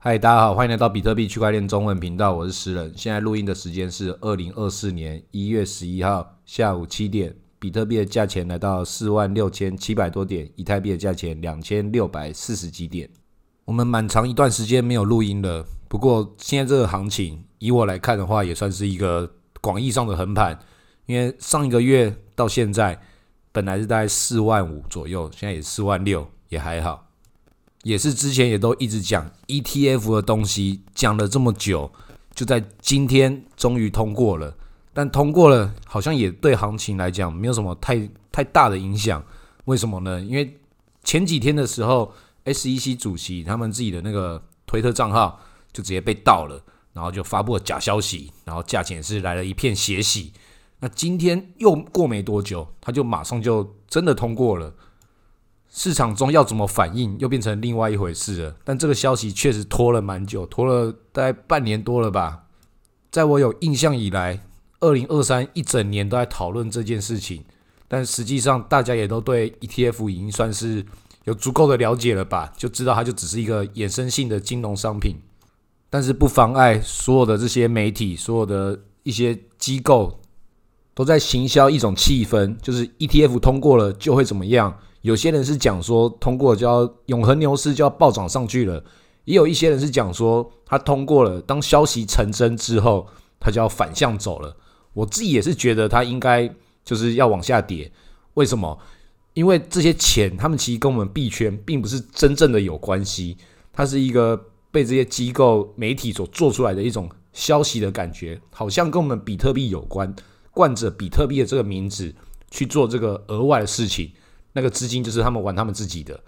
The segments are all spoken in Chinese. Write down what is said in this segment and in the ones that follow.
嗨，大家好，欢迎来到比特币区块链中文频道，我是石人。现在录音的时间是二零二四年一月十一号下午七点，比特币的价钱来到四万六千七百多点，以太币的价钱两千六百四十几点。我们蛮长一段时间没有录音了，不过现在这个行情，以我来看的话，也算是一个广义上的横盘，因为上一个月到现在，本来是大概四万五左右，现在也四万六，也还好。也是之前也都一直讲 ETF 的东西，讲了这么久，就在今天终于通过了。但通过了，好像也对行情来讲没有什么太太大的影响。为什么呢？因为前几天的时候，SEC 主席他们自己的那个推特账号就直接被盗了，然后就发布了假消息，然后价钱是来了一片血洗。那今天又过没多久，他就马上就真的通过了。市场中要怎么反应，又变成另外一回事了。但这个消息确实拖了蛮久，拖了大概半年多了吧。在我有印象以来，二零二三一整年都在讨论这件事情，但实际上大家也都对 ETF 已经算是有足够的了解了吧，就知道它就只是一个衍生性的金融商品。但是不妨碍所有的这些媒体、所有的一些机构都在行销一种气氛，就是 ETF 通过了就会怎么样。有些人是讲说通过就要永恒牛市就要暴涨上去了，也有一些人是讲说他通过了，当消息成真之后，他就要反向走了。我自己也是觉得他应该就是要往下跌。为什么？因为这些钱他们其实跟我们币圈并不是真正的有关系，它是一个被这些机构媒体所做出来的一种消息的感觉，好像跟我们比特币有关，冠着比特币的这个名字去做这个额外的事情。那个资金就是他们玩他们自己的。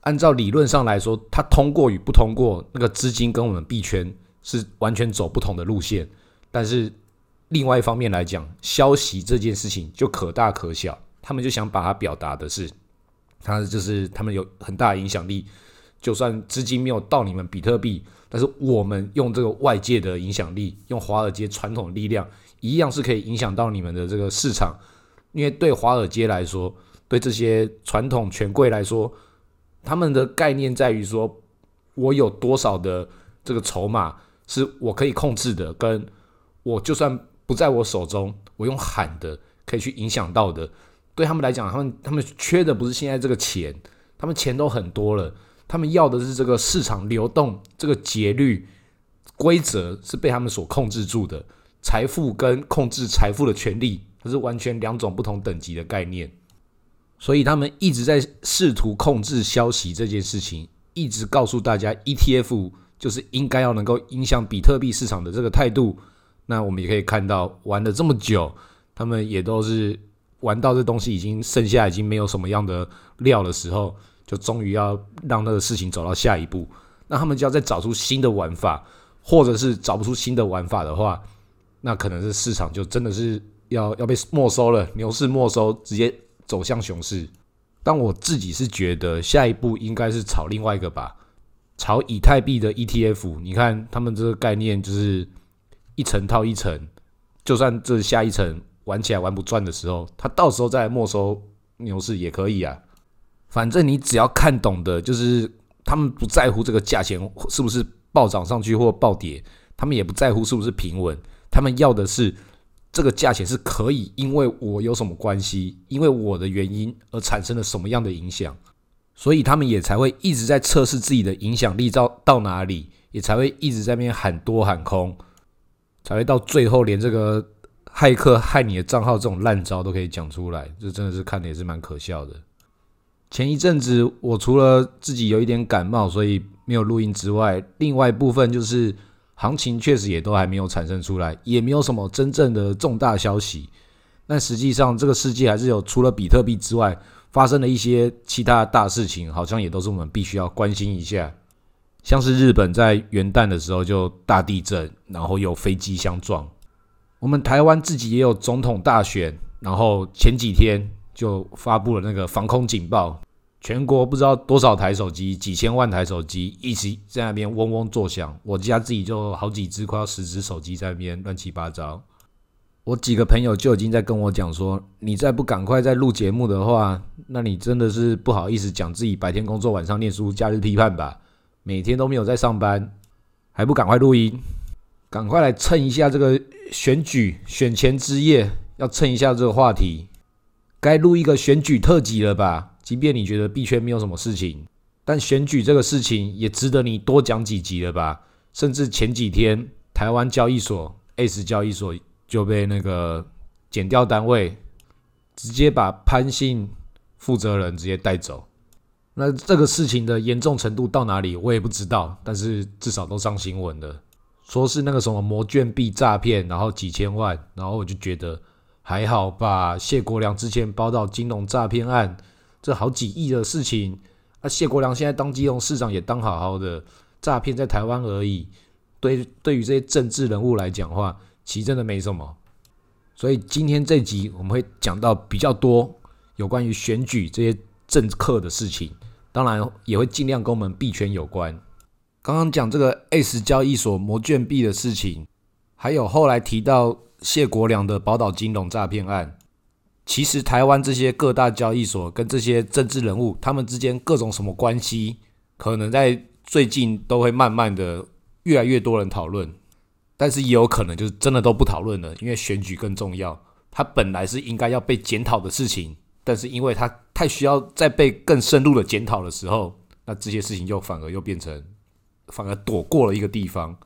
按照理论上来说，它通过与不通过，那个资金跟我们币圈是完全走不同的路线。但是另外一方面来讲，消息这件事情就可大可小。他们就想把它表达的是，它就是他们有很大的影响力。就算资金没有到你们比特币，但是我们用这个外界的影响力，用华尔街传统力量，一样是可以影响到你们的这个市场。因为对华尔街来说，对这些传统权贵来说，他们的概念在于说，我有多少的这个筹码是我可以控制的，跟我就算不在我手中，我用喊的可以去影响到的。对他们来讲，他们他们缺的不是现在这个钱，他们钱都很多了，他们要的是这个市场流动这个节律规则是被他们所控制住的。财富跟控制财富的权利，它是完全两种不同等级的概念。所以他们一直在试图控制消息这件事情，一直告诉大家 ETF 就是应该要能够影响比特币市场的这个态度。那我们也可以看到，玩了这么久，他们也都是玩到这东西已经剩下已经没有什么样的料的时候，就终于要让那个事情走到下一步。那他们就要再找出新的玩法，或者是找不出新的玩法的话，那可能是市场就真的是要要被没收了，牛市没收，直接。走向熊市，但我自己是觉得下一步应该是炒另外一个吧，炒以太币的 ETF。你看他们这个概念就是一层套一层，就算这下一层玩起来玩不转的时候，他到时候再没收牛市也可以啊。反正你只要看懂的，就是他们不在乎这个价钱是不是暴涨上去或暴跌，他们也不在乎是不是平稳，他们要的是。这个价钱是可以，因为我有什么关系，因为我的原因而产生了什么样的影响，所以他们也才会一直在测试自己的影响力到到哪里，也才会一直在那边喊多喊空，才会到最后连这个骇客害你的账号这种烂招都可以讲出来，这真的是看的也是蛮可笑的。前一阵子我除了自己有一点感冒，所以没有录音之外，另外一部分就是。行情确实也都还没有产生出来，也没有什么真正的重大消息。但实际上，这个世界还是有除了比特币之外，发生了一些其他大事情，好像也都是我们必须要关心一下。像是日本在元旦的时候就大地震，然后有飞机相撞。我们台湾自己也有总统大选，然后前几天就发布了那个防空警报。全国不知道多少台手机，几千万台手机一起在那边嗡嗡作响。我家自己就好几只，快要十只手机在那边乱七八糟。我几个朋友就已经在跟我讲说：“你再不赶快再录节目的话，那你真的是不好意思讲自己白天工作，晚上念书，假日批判吧。”每天都没有在上班，还不赶快录音？赶快来蹭一下这个选举选前之夜，要蹭一下这个话题，该录一个选举特辑了吧？即便你觉得币圈没有什么事情，但选举这个事情也值得你多讲几集了吧？甚至前几天台湾交易所 S 交易所就被那个减掉单位，直接把潘姓负责人直接带走。那这个事情的严重程度到哪里，我也不知道。但是至少都上新闻了，说是那个什么魔卷币诈骗，然后几千万，然后我就觉得还好吧。谢国良之前报道金融诈骗案，这好几亿的事情，啊，谢国良现在当金融市长也当好好的，诈骗在台湾而已。对，对于这些政治人物来讲话，其实真的没什么。所以今天这集我们会讲到比较多有关于选举这些。政客的事情，当然也会尽量跟我们币圈有关。刚刚讲这个 S 交易所魔卷币的事情，还有后来提到谢国良的宝岛金融诈骗案。其实台湾这些各大交易所跟这些政治人物，他们之间各种什么关系，可能在最近都会慢慢的越来越多人讨论，但是也有可能就是真的都不讨论了，因为选举更重要。他本来是应该要被检讨的事情。但是因为他太需要在被更深入的检讨的时候，那这些事情又反而又变成反而躲过了一个地方。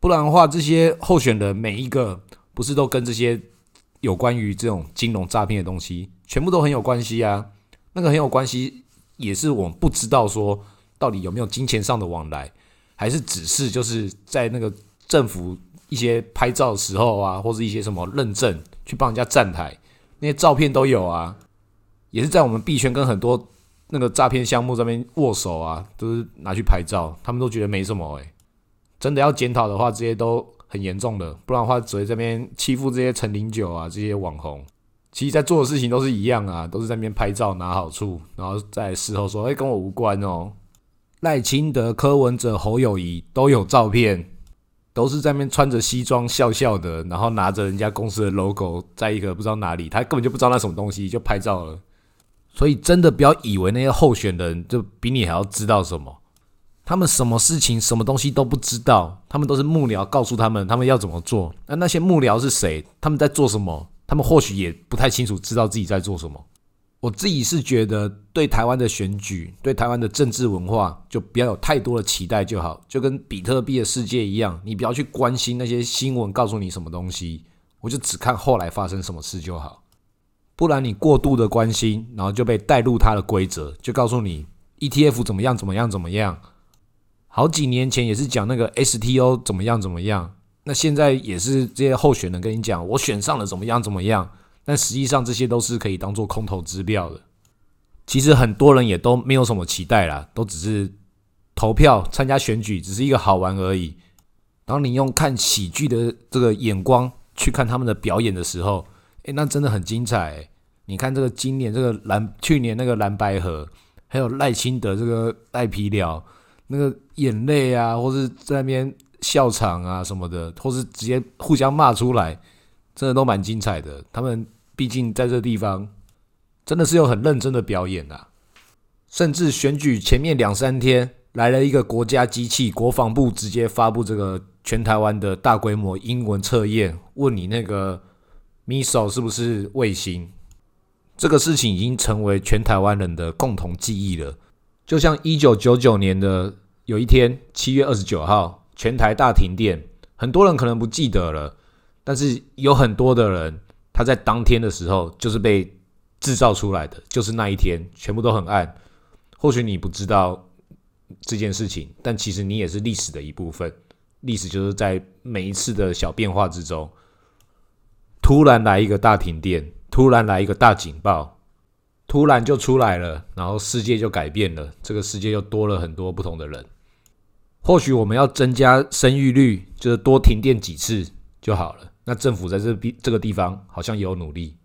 不然的话，这些候选人每一个不是都跟这些有关于这种金融诈骗的东西，全部都很有关系啊。那个很有关系，也是我们不知道说到底有没有金钱上的往来，还是只是就是在那个政府一些拍照的时候啊，或者一些什么认证去帮人家站台，那些照片都有啊。也是在我们币圈跟很多那个诈骗项目这边握手啊，都是拿去拍照，他们都觉得没什么诶。真的要检讨的话，这些都很严重的，不然的话只会这边欺负这些陈零九啊这些网红。其实，在做的事情都是一样啊，都是在那边拍照拿好处，然后在事后说：“哎，跟我无关哦。”赖清德、柯文哲、侯友谊都有照片，都是在那边穿着西装笑笑的，然后拿着人家公司的 logo，在一个不知道哪里，他根本就不知道那什么东西，就拍照了。所以真的不要以为那些候选人就比你还要知道什么，他们什么事情、什么东西都不知道，他们都是幕僚告诉他们他们要怎么做。那那些幕僚是谁？他们在做什么？他们或许也不太清楚，知道自己在做什么。我自己是觉得，对台湾的选举、对台湾的政治文化，就不要有太多的期待就好。就跟比特币的世界一样，你不要去关心那些新闻告诉你什么东西，我就只看后来发生什么事就好。不然你过度的关心，然后就被带入它的规则，就告诉你 ETF 怎么样怎么样怎么样。好几年前也是讲那个 STO 怎么样怎么样，那现在也是这些候选人跟你讲我选上了怎么样怎么样，但实际上这些都是可以当做空头支票的。其实很多人也都没有什么期待啦，都只是投票参加选举，只是一个好玩而已。当你用看喜剧的这个眼光去看他们的表演的时候，诶，那真的很精彩。你看这个今年这个蓝，去年那个蓝白河，还有赖清德这个赖皮了，那个眼泪啊，或是在那边笑场啊什么的，或是直接互相骂出来，真的都蛮精彩的。他们毕竟在这地方，真的是有很认真的表演啊。甚至选举前面两三天，来了一个国家机器，国防部直接发布这个全台湾的大规模英文测验，问你那个 missile 是不是卫星。这个事情已经成为全台湾人的共同记忆了。就像一九九九年的有一天，七月二十九号，全台大停电，很多人可能不记得了，但是有很多的人，他在当天的时候就是被制造出来的，就是那一天，全部都很暗。或许你不知道这件事情，但其实你也是历史的一部分。历史就是在每一次的小变化之中，突然来一个大停电。突然来一个大警报，突然就出来了，然后世界就改变了，这个世界又多了很多不同的人。或许我们要增加生育率，就是多停电几次就好了。那政府在这边这个地方好像也有努力。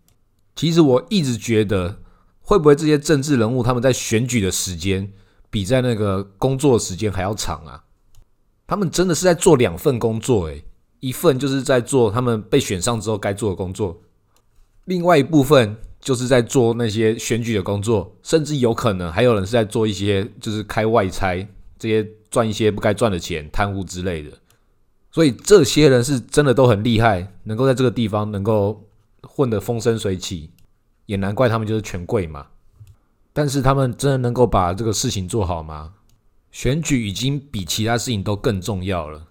其实我一直觉得，会不会这些政治人物他们在选举的时间比在那个工作时间还要长啊？他们真的是在做两份工作，诶，一份就是在做他们被选上之后该做的工作。另外一部分就是在做那些选举的工作，甚至有可能还有人是在做一些就是开外差，这些赚一些不该赚的钱、贪污之类的。所以这些人是真的都很厉害，能够在这个地方能够混得风生水起，也难怪他们就是权贵嘛。但是他们真的能够把这个事情做好吗？选举已经比其他事情都更重要了，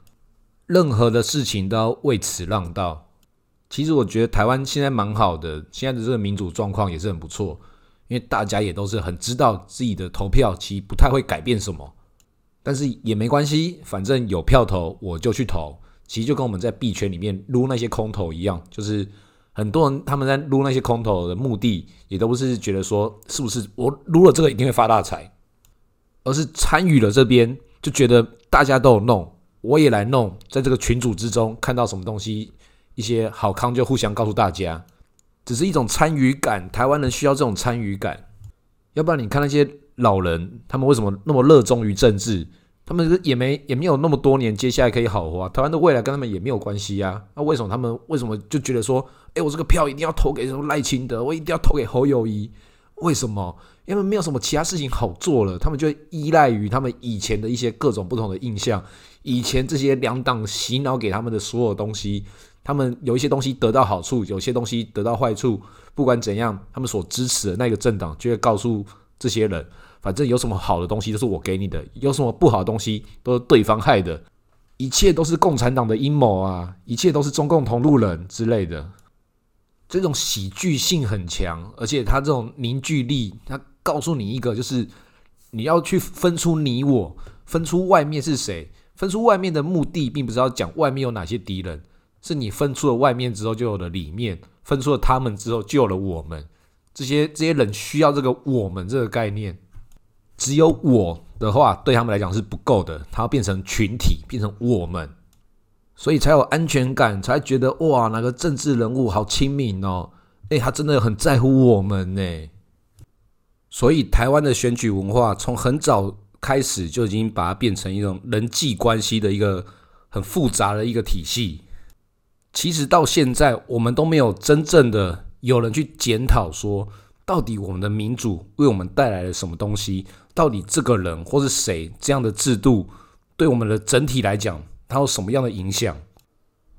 任何的事情都要为此让道。其实我觉得台湾现在蛮好的，现在的这个民主状况也是很不错，因为大家也都是很知道自己的投票其实不太会改变什么，但是也没关系，反正有票投我就去投。其实就跟我们在币圈里面撸那些空头一样，就是很多人他们在撸那些空头的目的，也都不是觉得说是不是我撸了这个一定会发大财。而是参与了这边，就觉得大家都有弄，我也来弄，在这个群组之中看到什么东西，一些好康就互相告诉大家，只是一种参与感。台湾人需要这种参与感，要不然你看那些老人，他们为什么那么热衷于政治？他们也没也没有那么多年，接下来可以好活。台湾的未来跟他们也没有关系呀。那为什么他们为什么就觉得说，哎，我这个票一定要投给什么赖清德，我一定要投给侯友谊？为什么？因为没有什么其他事情好做了，他们就依赖于他们以前的一些各种不同的印象，以前这些两党洗脑给他们的所有东西，他们有一些东西得到好处，有些东西得到坏处。不管怎样，他们所支持的那个政党就会告诉这些人，反正有什么好的东西都是我给你的，有什么不好的东西都是对方害的，一切都是共产党的阴谋啊，一切都是中共同路人之类的。这种喜剧性很强，而且他这种凝聚力，他。告诉你一个，就是你要去分出你我，分出外面是谁，分出外面的目的，并不是要讲外面有哪些敌人，是你分出了外面之后，就有了里面，分出了他们之后，就有了我们。这些这些人需要这个我们这个概念，只有我的话，对他们来讲是不够的，他要变成群体，变成我们，所以才有安全感，才觉得哇，哪个政治人物好亲民哦，诶，他真的很在乎我们呢。所以，台湾的选举文化从很早开始就已经把它变成一种人际关系的一个很复杂的一个体系。其实到现在，我们都没有真正的有人去检讨说，到底我们的民主为我们带来了什么东西？到底这个人或是谁这样的制度对我们的整体来讲，它有什么样的影响？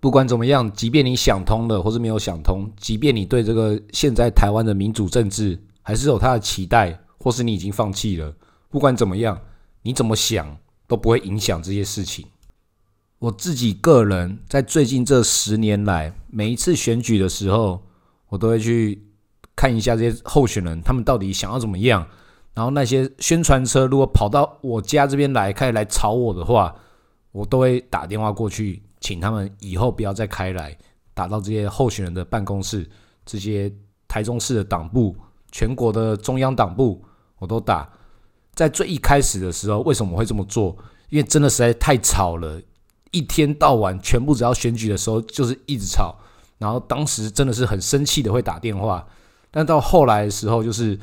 不管怎么样，即便你想通了，或是没有想通，即便你对这个现在台湾的民主政治，还是有他的期待，或是你已经放弃了。不管怎么样，你怎么想都不会影响这些事情。我自己个人在最近这十年来，每一次选举的时候，我都会去看一下这些候选人，他们到底想要怎么样。然后那些宣传车如果跑到我家这边来，开始来吵我的话，我都会打电话过去，请他们以后不要再开来，打到这些候选人的办公室，这些台中市的党部。全国的中央党部我都打，在最一开始的时候，为什么会这么做？因为真的实在太吵了，一天到晚全部只要选举的时候就是一直吵，然后当时真的是很生气的会打电话，但到后来的时候就是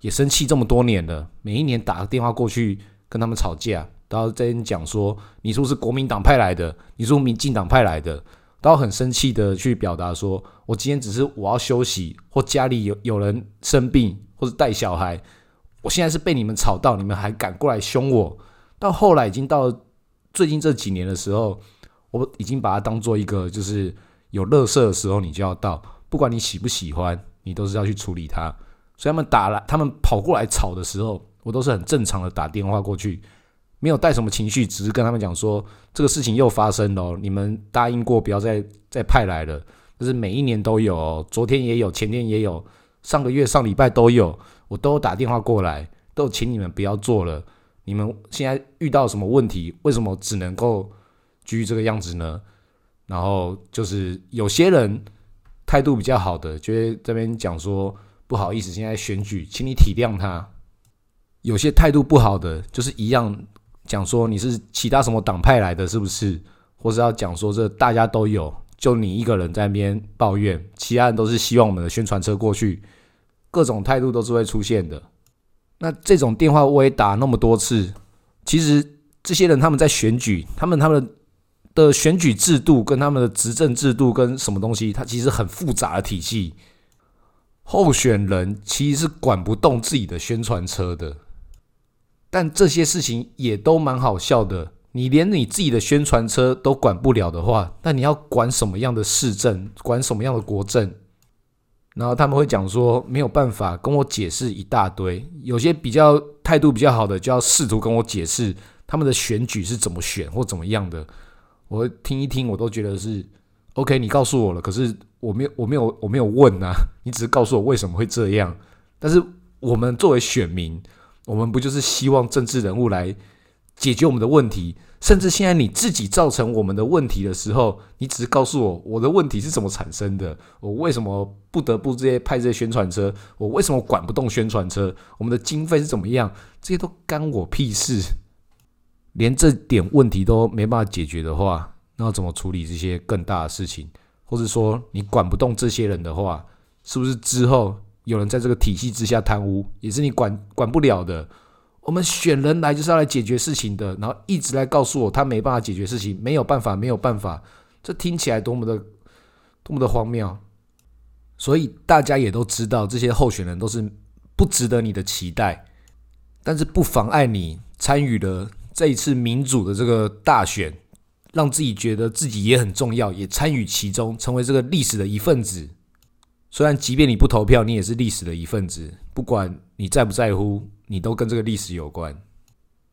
也生气这么多年了，每一年打个电话过去跟他们吵架，然后在讲说你是不是国民党派来的，你是不是民进党派来的。都很生气的去表达说，我今天只是我要休息，或家里有有人生病，或者带小孩，我现在是被你们吵到，你们还敢过来凶我。到后来已经到最近这几年的时候，我已经把它当做一个，就是有乐色的时候你就要到，不管你喜不喜欢，你都是要去处理它。所以他们打来，他们跑过来吵的时候，我都是很正常的打电话过去。没有带什么情绪，只是跟他们讲说这个事情又发生了，你们答应过不要再再派来了，就是每一年都有，昨天也有，前天也有，上个月上礼拜都有，我都打电话过来，都请你们不要做了。你们现在遇到什么问题？为什么只能够居这个样子呢？然后就是有些人态度比较好的，就会这边讲说不好意思，现在选举，请你体谅他。有些态度不好的，就是一样。讲说你是其他什么党派来的，是不是？或是要讲说这大家都有，就你一个人在那边抱怨，其他人都是希望我们的宣传车过去，各种态度都是会出现的。那这种电话我也打那么多次，其实这些人他们在选举，他们他们的选举制度跟他们的执政制度跟什么东西，它其实很复杂的体系。候选人其实是管不动自己的宣传车的。但这些事情也都蛮好笑的。你连你自己的宣传车都管不了的话，那你要管什么样的市政，管什么样的国政？然后他们会讲说没有办法跟我解释一大堆。有些比较态度比较好的，就要试图跟我解释他们的选举是怎么选或怎么样的。我听一听，我都觉得是 OK。你告诉我了，可是我没有，我没有，我没有问啊。你只是告诉我为什么会这样。但是我们作为选民，我们不就是希望政治人物来解决我们的问题？甚至现在你自己造成我们的问题的时候，你只是告诉我我的问题是怎么产生的，我为什么不得不这些派这些宣传车，我为什么管不动宣传车，我们的经费是怎么样，这些都干我屁事。连这点问题都没办法解决的话，那要怎么处理这些更大的事情？或者说你管不动这些人的话，是不是之后有人在这个体系之下贪污，也是你管管不了的？我们选人来就是要来解决事情的，然后一直来告诉我他没办法解决事情，没有办法，没有办法，这听起来多么的多么的荒谬！所以大家也都知道，这些候选人都是不值得你的期待，但是不妨碍你参与了。这一次民主的这个大选，让自己觉得自己也很重要，也参与其中，成为这个历史的一份子。虽然即便你不投票，你也是历史的一份子。不管你在不在乎，你都跟这个历史有关。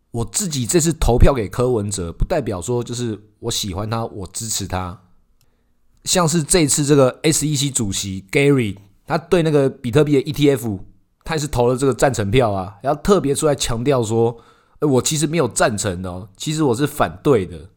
我自己这次投票给柯文哲，不代表说就是我喜欢他，我支持他。像是这次这个 SEC 主席 Gary，他对那个比特币的 ETF，他也是投了这个赞成票啊，然后特别出来强调说。我其实没有赞成哦，其实我是反对的，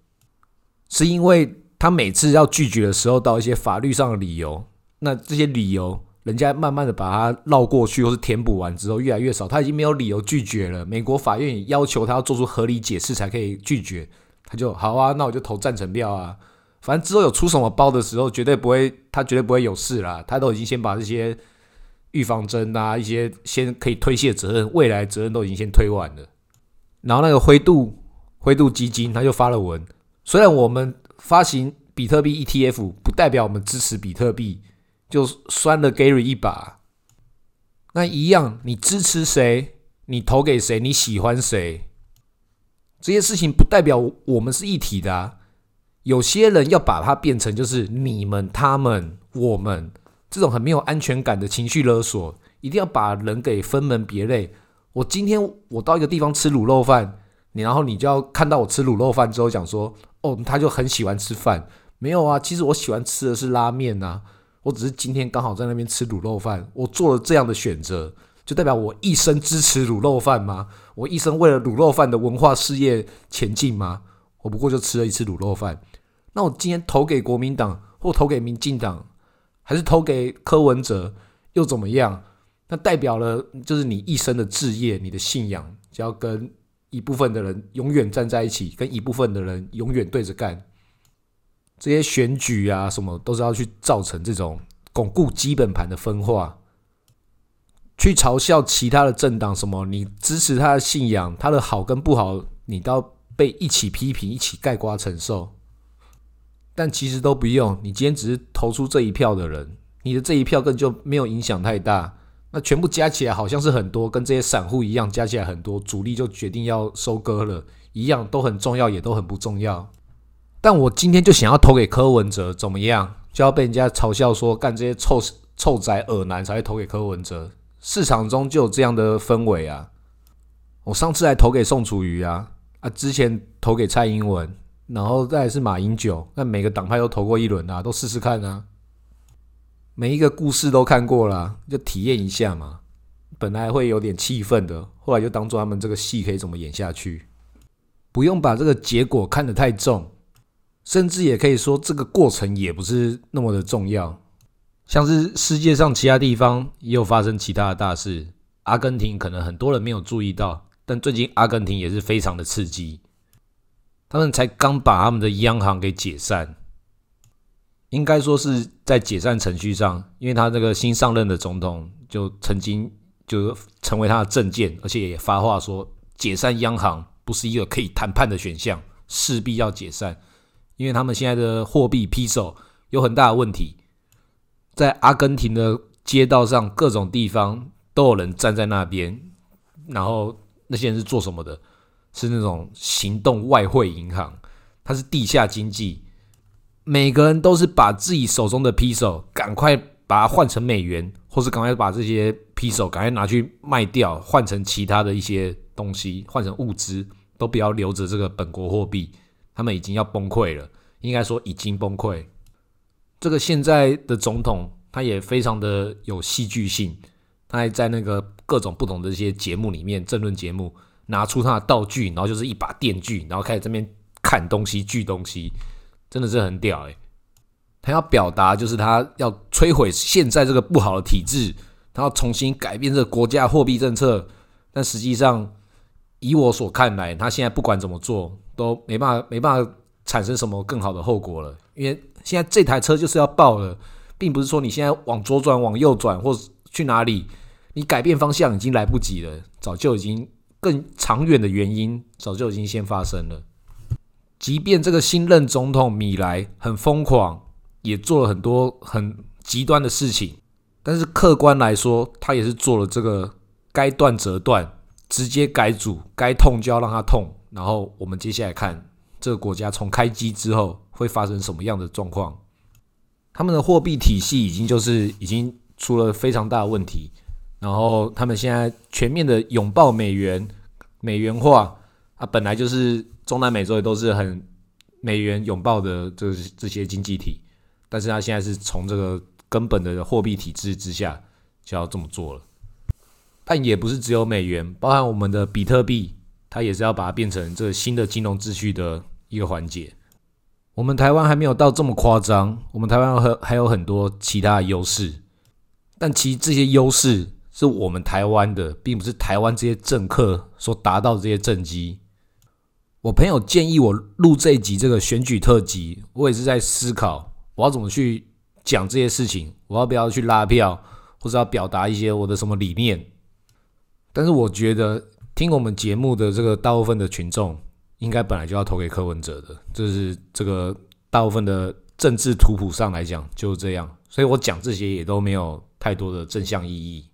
是因为他每次要拒绝的时候，到一些法律上的理由，那这些理由，人家慢慢的把它绕过去，或是填补完之后，越来越少，他已经没有理由拒绝了。美国法院也要求他要做出合理解释才可以拒绝，他就好啊，那我就投赞成票啊，反正之后有出什么包的时候，绝对不会，他绝对不会有事啦，他都已经先把这些预防针啊，一些先可以推卸责任，未来责任都已经先推完了。然后那个灰度灰度基金他就发了文，虽然我们发行比特币 ETF 不代表我们支持比特币，就酸了 Gary 一把。那一样，你支持谁，你投给谁，你喜欢谁，这些事情不代表我们是一体的啊。有些人要把它变成就是你们、他们、我们这种很没有安全感的情绪勒索，一定要把人给分门别类。我今天我到一个地方吃卤肉饭，你然后你就要看到我吃卤肉饭之后讲说，哦，他就很喜欢吃饭。没有啊，其实我喜欢吃的是拉面呐。我只是今天刚好在那边吃卤肉饭，我做了这样的选择，就代表我一生支持卤肉饭吗？我一生为了卤肉饭的文化事业前进吗？我不过就吃了一次卤肉饭。那我今天投给国民党，或投给民进党，还是投给柯文哲，又怎么样？那代表了，就是你一生的志业，你的信仰，就要跟一部分的人永远站在一起，跟一部分的人永远对着干。这些选举啊，什么都是要去造成这种巩固基本盘的分化，去嘲笑其他的政党，什么你支持他的信仰，他的好跟不好，你都要被一起批评，一起盖瓜承受。但其实都不用，你今天只是投出这一票的人，你的这一票根本就没有影响太大。那全部加起来好像是很多，跟这些散户一样加起来很多，主力就决定要收割了，一样都很重要，也都很不重要。但我今天就想要投给柯文哲，怎么样？就要被人家嘲笑说干这些臭臭仔耳男才会投给柯文哲。市场中就有这样的氛围啊！我上次还投给宋楚瑜啊，啊，之前投给蔡英文，然后再是马英九，那每个党派都投过一轮啊，都试试看啊。每一个故事都看过了，就体验一下嘛。本来会有点气愤的，后来就当做他们这个戏可以怎么演下去，不用把这个结果看得太重，甚至也可以说这个过程也不是那么的重要。像是世界上其他地方也有发生其他的大事，阿根廷可能很多人没有注意到，但最近阿根廷也是非常的刺激，他们才刚把他们的央行给解散。应该说是在解散程序上，因为他这个新上任的总统就曾经就成为他的政见，而且也发话说解散央行不是一个可以谈判的选项，势必要解散，因为他们现在的货币批手有很大的问题，在阿根廷的街道上各种地方都有人站在那边，然后那些人是做什么的？是那种行动外汇银行，它是地下经济。每个人都是把自己手中的批手赶快把它换成美元，或是赶快把这些批手赶快拿去卖掉，换成其他的一些东西，换成物资，都不要留着这个本国货币。他们已经要崩溃了，应该说已经崩溃。这个现在的总统他也非常的有戏剧性，他还在那个各种不同的一些节目里面，政论节目拿出他的道具，然后就是一把电锯，然后开始这边砍东西、锯东西。真的是很屌诶，他要表达就是他要摧毁现在这个不好的体制，他要重新改变这个国家货币政策。但实际上，以我所看来，他现在不管怎么做都没办法，没办法产生什么更好的后果了。因为现在这台车就是要爆了，并不是说你现在往左转、往右转或去哪里，你改变方向已经来不及了，早就已经更长远的原因早就已经先发生了。即便这个新任总统米莱很疯狂，也做了很多很极端的事情，但是客观来说，他也是做了这个该断则断，直接改组，该痛就要让他痛。然后我们接下来看这个国家从开机之后会发生什么样的状况。他们的货币体系已经就是已经出了非常大的问题，然后他们现在全面的拥抱美元，美元化啊，本来就是。中南美洲也都是很美元拥抱的这这些经济体，但是他现在是从这个根本的货币体制之下就要这么做了。但也不是只有美元，包含我们的比特币，它也是要把它变成这新的金融秩序的一个环节。我们台湾还没有到这么夸张，我们台湾还还有很多其他的优势，但其实这些优势是我们台湾的，并不是台湾这些政客所达到的这些政绩。我朋友建议我录这一集这个选举特辑，我也是在思考我要怎么去讲这些事情，我要不要去拉票，或者要表达一些我的什么理念。但是我觉得听我们节目的这个大部分的群众，应该本来就要投给柯文哲的，这是这个大部分的政治图谱上来讲就是这样，所以我讲这些也都没有太多的正向意义。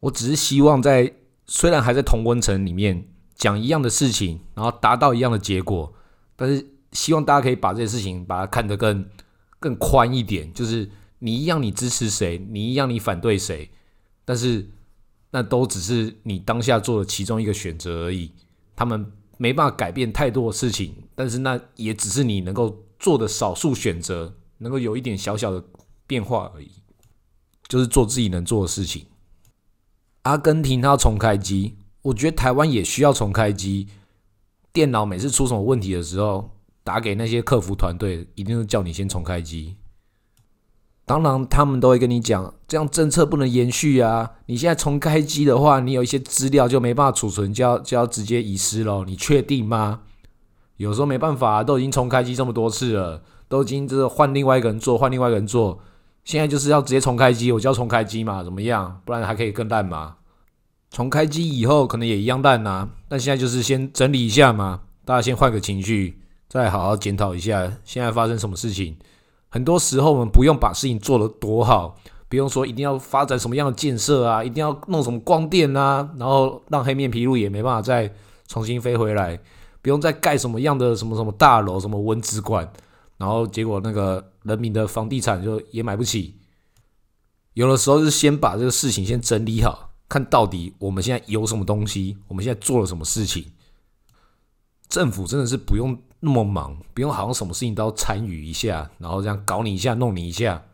我只是希望在虽然还在同温层里面。讲一样的事情，然后达到一样的结果，但是希望大家可以把这些事情把它看得更更宽一点。就是你一样，你支持谁，你一样，你反对谁，但是那都只是你当下做的其中一个选择而已。他们没办法改变太多的事情，但是那也只是你能够做的少数选择，能够有一点小小的变化而已。就是做自己能做的事情。阿根廷它重开机。我觉得台湾也需要重开机。电脑每次出什么问题的时候，打给那些客服团队，一定是叫你先重开机。当然，他们都会跟你讲，这样政策不能延续啊！你现在重开机的话，你有一些资料就没办法储存，就要就要直接遗失了。你确定吗？有时候没办法，都已经重开机这么多次了，都已经这换另外一个人做，换另外一个人做，现在就是要直接重开机，我就要重开机嘛？怎么样？不然还可以更烂嘛？重开机以后可能也一样烂呐，但现在就是先整理一下嘛，大家先换个情绪，再好好检讨一下现在发生什么事情。很多时候我们不用把事情做得多好，不用说一定要发展什么样的建设啊，一定要弄什么光电啊，然后让黑面皮鹭也没办法再重新飞回来，不用再盖什么样的什么什么大楼、什么文资馆，然后结果那个人民的房地产就也买不起。有的时候是先把这个事情先整理好。看到底我们现在有什么东西？我们现在做了什么事情？政府真的是不用那么忙，不用好像什么事情都要参与一下，然后这样搞你一下，弄你一下，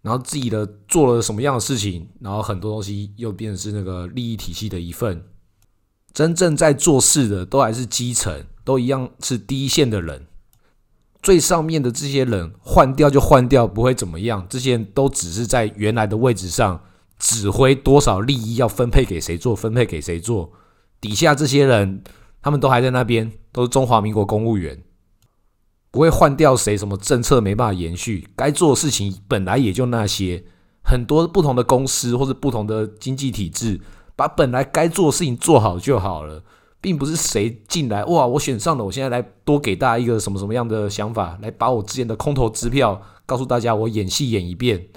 然后自己的做了什么样的事情，然后很多东西又变成是那个利益体系的一份。真正在做事的都还是基层，都一样是第一线的人。最上面的这些人换掉就换掉，不会怎么样。这些人都只是在原来的位置上。指挥多少利益要分配给谁做，分配给谁做？底下这些人，他们都还在那边，都是中华民国公务员，不会换掉谁？什么政策没办法延续？该做的事情本来也就那些，很多不同的公司或者不同的经济体制，把本来该做的事情做好就好了，并不是谁进来哇，我选上了，我现在来多给大家一个什么什么样的想法，来把我之前的空头支票告诉大家，我演戏演一遍。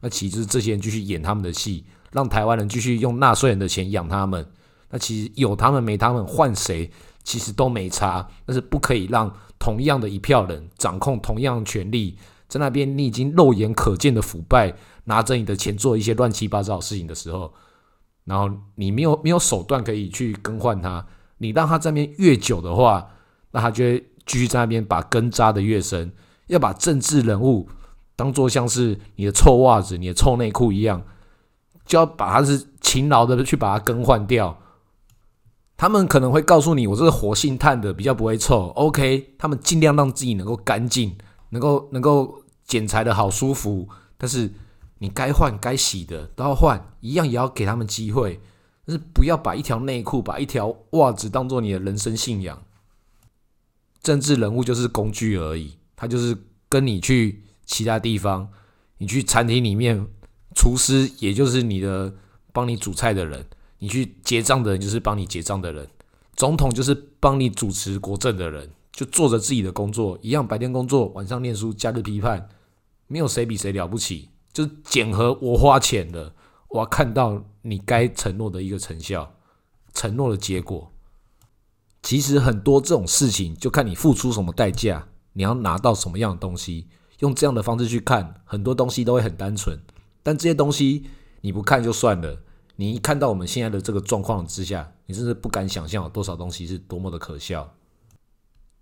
那其实这些人继续演他们的戏，让台湾人继续用纳税人的钱养他们。那其实有他们没他们换谁，其实都没差。但是不可以让同样的一票人掌控同样权力，在那边你已经肉眼可见的腐败，拿着你的钱做一些乱七八糟的事情的时候，然后你没有没有手段可以去更换他，你让他在那边越久的话，那他就会继续在那边把根扎的越深，要把政治人物当做像是你的臭袜子、你的臭内裤一样。就要把他是勤劳的去把它更换掉。他们可能会告诉你，我这是活性炭的，比较不会臭。OK，他们尽量让自己能够干净，能够能够剪裁的好舒服。但是你该换该洗的都要换，一样也要给他们机会。但是不要把一条内裤、把一条袜子当做你的人生信仰。政治人物就是工具而已，他就是跟你去其他地方，你去餐厅里面。厨师也就是你的帮你煮菜的人，你去结账的人就是帮你结账的人，总统就是帮你主持国政的人，就做着自己的工作，一样白天工作，晚上念书，假日批判，没有谁比谁了不起，就是检核我花钱了，我要看到你该承诺的一个成效，承诺的结果。其实很多这种事情，就看你付出什么代价，你要拿到什么样的东西，用这样的方式去看，很多东西都会很单纯。但这些东西你不看就算了，你一看到我们现在的这个状况之下，你甚至不敢想象有多少东西是多么的可笑。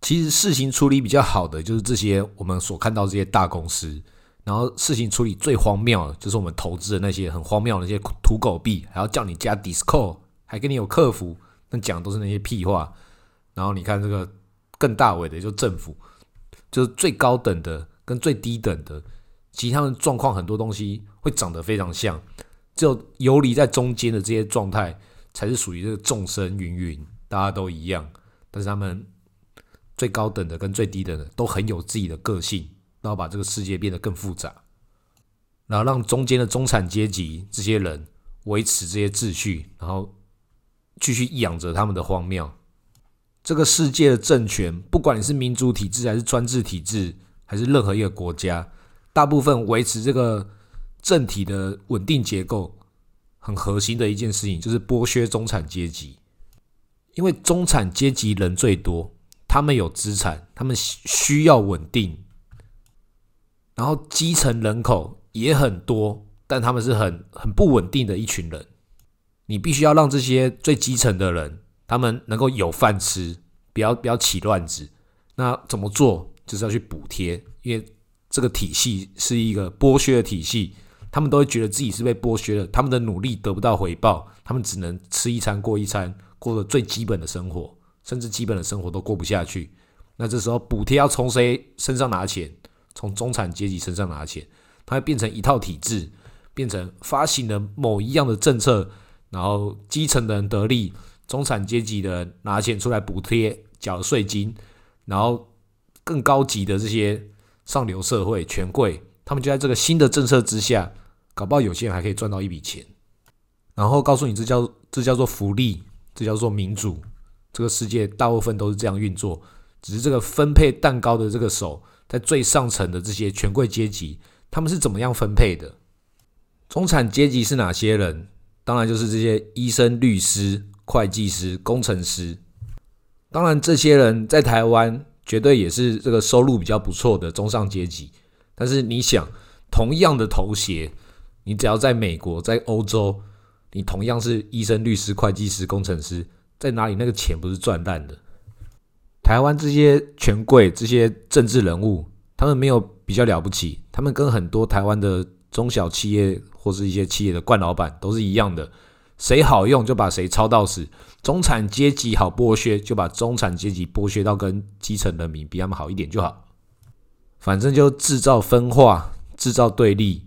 其实事情处理比较好的就是这些我们所看到这些大公司，然后事情处理最荒谬的就是我们投资的那些很荒谬的那些土狗币，还要叫你加 d i s c o 还跟你有客服，那讲都是那些屁话。然后你看这个更大尾的就政府，就是最高等的跟最低等的。其实他们状况很多东西会长得非常像，只有游离在中间的这些状态才是属于这个众生芸芸，大家都一样。但是他们最高等的跟最低等的都很有自己的个性，然后把这个世界变得更复杂，然后让中间的中产阶级这些人维持这些秩序，然后继续养着他们的荒谬。这个世界的政权，不管你是民主体制还是专制体制，还是任何一个国家。大部分维持这个政体的稳定结构，很核心的一件事情就是剥削中产阶级，因为中产阶级人最多，他们有资产，他们需要稳定，然后基层人口也很多，但他们是很很不稳定的一群人。你必须要让这些最基层的人，他们能够有饭吃，不要不要起乱子。那怎么做？就是要去补贴，因为。这个体系是一个剥削的体系，他们都会觉得自己是被剥削的，他们的努力得不到回报，他们只能吃一餐过一餐，过着最基本的生活，甚至基本的生活都过不下去。那这时候补贴要从谁身上拿钱？从中产阶级身上拿钱，它会变成一套体制，变成发行了某一样的政策，然后基层的人得利，中产阶级的人拿钱出来补贴，缴税金，然后更高级的这些。上流社会权贵，他们就在这个新的政策之下，搞不好有些人还可以赚到一笔钱。然后告诉你，这叫这叫做福利，这叫做民主。这个世界大部分都是这样运作，只是这个分配蛋糕的这个手，在最上层的这些权贵阶级，他们是怎么样分配的？中产阶级是哪些人？当然就是这些医生、律师、会计师、工程师。当然，这些人在台湾。绝对也是这个收入比较不错的中上阶级，但是你想，同样的头衔，你只要在美国、在欧洲，你同样是医生、律师、会计师、工程师，在哪里那个钱不是赚烂的？台湾这些权贵、这些政治人物，他们没有比较了不起，他们跟很多台湾的中小企业或是一些企业的冠老板都是一样的。谁好用就把谁抄到死，中产阶级好剥削就把中产阶级剥削到跟基层人民比他们好一点就好，反正就制造分化、制造对立，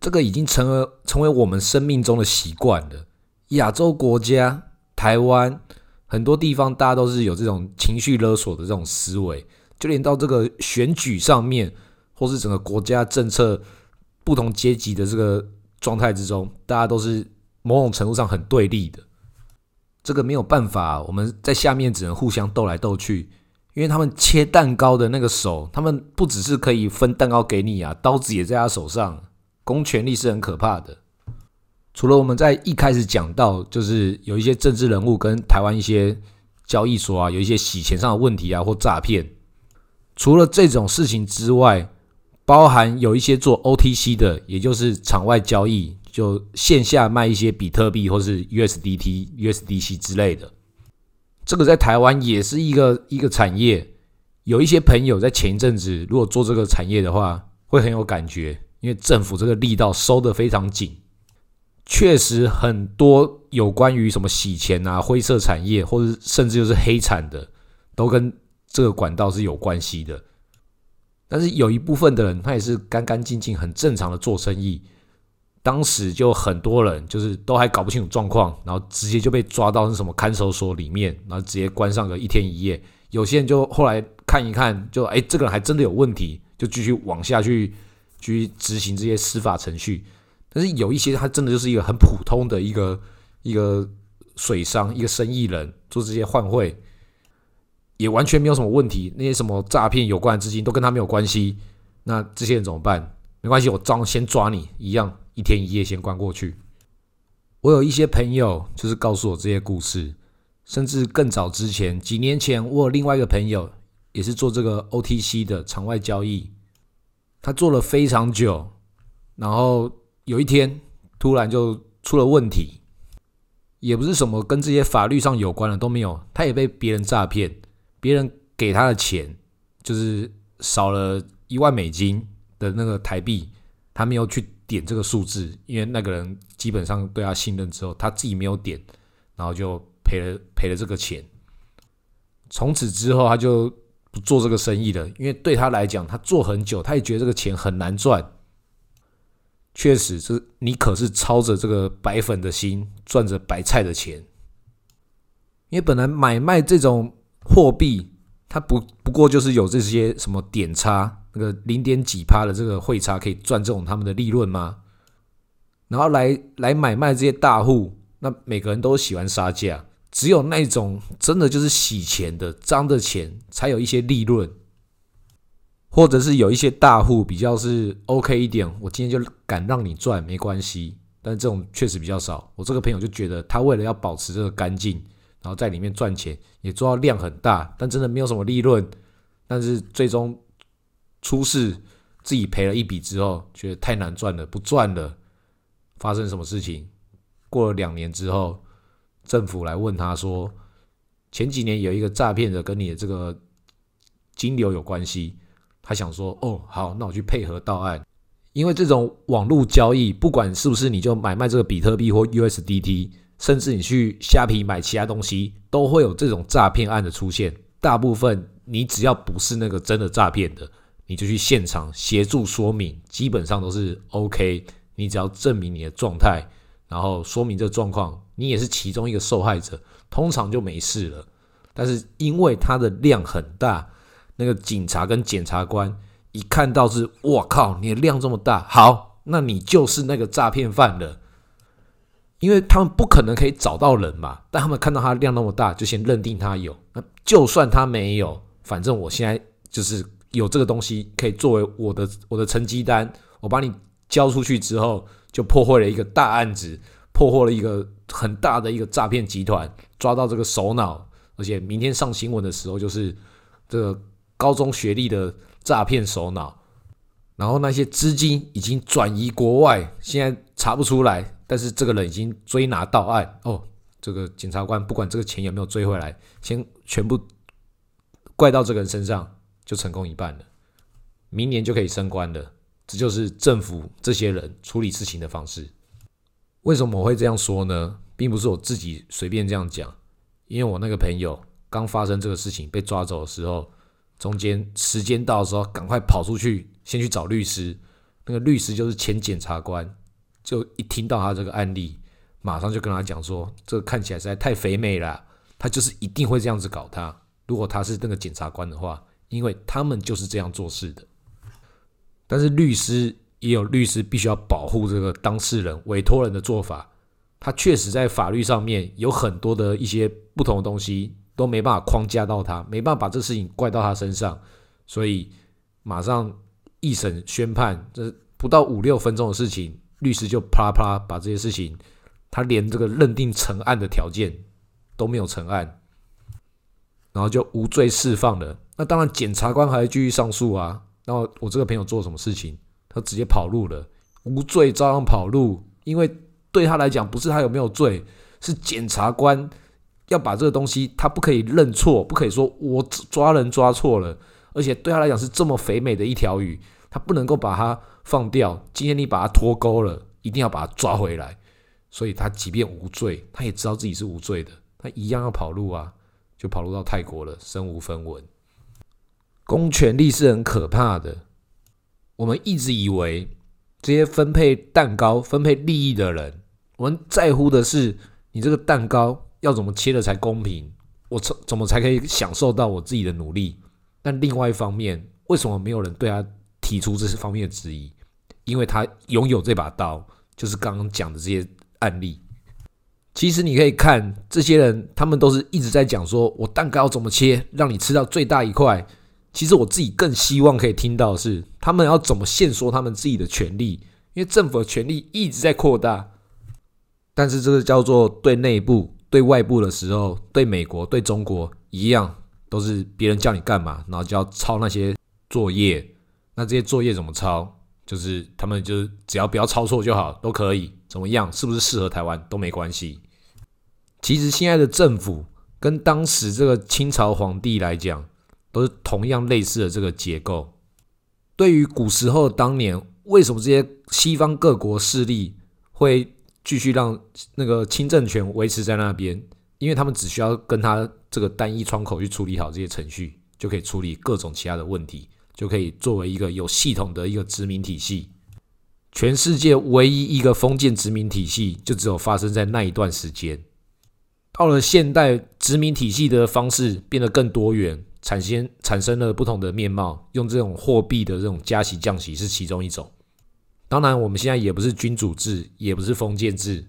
这个已经成为成为我们生命中的习惯了。亚洲国家、台湾很多地方，大家都是有这种情绪勒索的这种思维，就连到这个选举上面，或是整个国家政策不同阶级的这个状态之中，大家都是。某种程度上很对立的，这个没有办法，我们在下面只能互相斗来斗去，因为他们切蛋糕的那个手，他们不只是可以分蛋糕给你啊，刀子也在他手上，公权力是很可怕的。除了我们在一开始讲到，就是有一些政治人物跟台湾一些交易所啊，有一些洗钱上的问题啊，或诈骗。除了这种事情之外，包含有一些做 OTC 的，也就是场外交易，就线下卖一些比特币或是 USDT、USDC 之类的。这个在台湾也是一个一个产业。有一些朋友在前一阵子如果做这个产业的话，会很有感觉，因为政府这个力道收得非常紧。确实很多有关于什么洗钱啊、灰色产业，或者甚至就是黑产的，都跟这个管道是有关系的。但是有一部分的人，他也是干干净净、很正常的做生意。当时就很多人就是都还搞不清楚状况，然后直接就被抓到是什么看守所里面，然后直接关上个一天一夜。有些人就后来看一看，就哎，这个人还真的有问题，就继续往下去去执行这些司法程序。但是有一些他真的就是一个很普通的一个一个水商，一个生意人做这些换汇，也完全没有什么问题。那些什么诈骗有关的资金都跟他没有关系。那这些人怎么办？没关系，我照先抓你一样，一天一夜先关过去。我有一些朋友就是告诉我这些故事，甚至更早之前，几年前我有另外一个朋友也是做这个 OTC 的场外交易，他做了非常久，然后。有一天，突然就出了问题，也不是什么跟这些法律上有关的都没有，他也被别人诈骗，别人给他的钱就是少了一万美金的那个台币，他没有去点这个数字，因为那个人基本上对他信任之后，他自己没有点，然后就赔了赔了这个钱。从此之后，他就做这个生意了，因为对他来讲，他做很久，他也觉得这个钱很难赚。确实，是你可是操着这个白粉的心，赚着白菜的钱。因为本来买卖这种货币，它不不过就是有这些什么点差，那个零点几趴的这个汇差，可以赚这种他们的利润吗？然后来来买卖这些大户，那每个人都喜欢杀价，只有那种真的就是洗钱的脏的钱，才有一些利润。或者是有一些大户比较是 OK 一点，我今天就敢让你赚没关系，但这种确实比较少。我这个朋友就觉得他为了要保持这个干净，然后在里面赚钱，也做到量很大，但真的没有什么利润。但是最终出事，自己赔了一笔之后，觉得太难赚了，不赚了。发生什么事情？过了两年之后，政府来问他说，前几年有一个诈骗的跟你的这个金流有关系。他想说：“哦，好，那我去配合到案，因为这种网络交易，不管是不是你就买卖这个比特币或 USDT，甚至你去虾皮买其他东西，都会有这种诈骗案的出现。大部分你只要不是那个真的诈骗的，你就去现场协助说明，基本上都是 OK。你只要证明你的状态，然后说明这状况，你也是其中一个受害者，通常就没事了。但是因为它的量很大。”那个警察跟检察官一看到是，我靠，你的量这么大，好，那你就是那个诈骗犯了，因为他们不可能可以找到人嘛，但他们看到他量那么大，就先认定他有。那就算他没有，反正我现在就是有这个东西可以作为我的我的成绩单，我把你交出去之后，就破获了一个大案子，破获了一个很大的一个诈骗集团，抓到这个首脑，而且明天上新闻的时候就是这个。高中学历的诈骗首脑，然后那些资金已经转移国外，现在查不出来，但是这个人已经追拿到案哦。这个检察官不管这个钱有没有追回来，先全部怪到这个人身上，就成功一半了。明年就可以升官了。这就是政府这些人处理事情的方式。为什么我会这样说呢？并不是我自己随便这样讲，因为我那个朋友刚发生这个事情被抓走的时候。中间时间到的时候，赶快跑出去，先去找律师。那个律师就是前检察官，就一听到他这个案例，马上就跟他讲说：“这个看起来实在太肥美了，他就是一定会这样子搞他。如果他是那个检察官的话，因为他们就是这样做事的。但是律师也有律师必须要保护这个当事人、委托人的做法。他确实在法律上面有很多的一些不同的东西。”都没办法框架到他，没办法把这事情怪到他身上，所以马上一审宣判，这不到五六分钟的事情，律师就啪啪把这些事情，他连这个认定成案的条件都没有成案，然后就无罪释放了。那当然，检察官还会继续上诉啊。然后我这个朋友做什么事情，他直接跑路了，无罪照样跑路，因为对他来讲，不是他有没有罪，是检察官要把这个东西，他不可以认错，不可以说我抓人抓错了，而且对他来讲是这么肥美的一条鱼，他不能够把它放掉。今天你把它脱钩了，一定要把它抓回来。所以他即便无罪，他也知道自己是无罪的，他一样要跑路啊，就跑路到泰国了，身无分文。公权力是很可怕的。我们一直以为这些分配蛋糕、分配利益的人，我们在乎的是你这个蛋糕要怎么切的才公平，我怎怎么才可以享受到我自己的努力。但另外一方面，为什么没有人对他提出这些方面的质疑？因为他拥有这把刀，就是刚刚讲的这些案例。其实你可以看这些人，他们都是一直在讲说，我蛋糕怎么切，让你吃到最大一块。其实我自己更希望可以听到的是，他们要怎么限缩他们自己的权利，因为政府的权力一直在扩大。但是这个叫做对内部、对外部的时候，对美国、对中国一样，都是别人叫你干嘛，然后就要抄那些作业。那这些作业怎么抄？就是他们就是只要不要抄错就好，都可以怎么样？是不是适合台湾都没关系。其实现在的政府跟当时这个清朝皇帝来讲。都是同样类似的这个结构。对于古时候当年，为什么这些西方各国势力会继续让那个清政权维持在那边？因为他们只需要跟他这个单一窗口去处理好这些程序，就可以处理各种其他的问题，就可以作为一个有系统的一个殖民体系。全世界唯一一个封建殖民体系，就只有发生在那一段时间。到了现代，殖民体系的方式变得更多元。产生产生了不同的面貌，用这种货币的这种加息降息是其中一种。当然，我们现在也不是君主制，也不是封建制，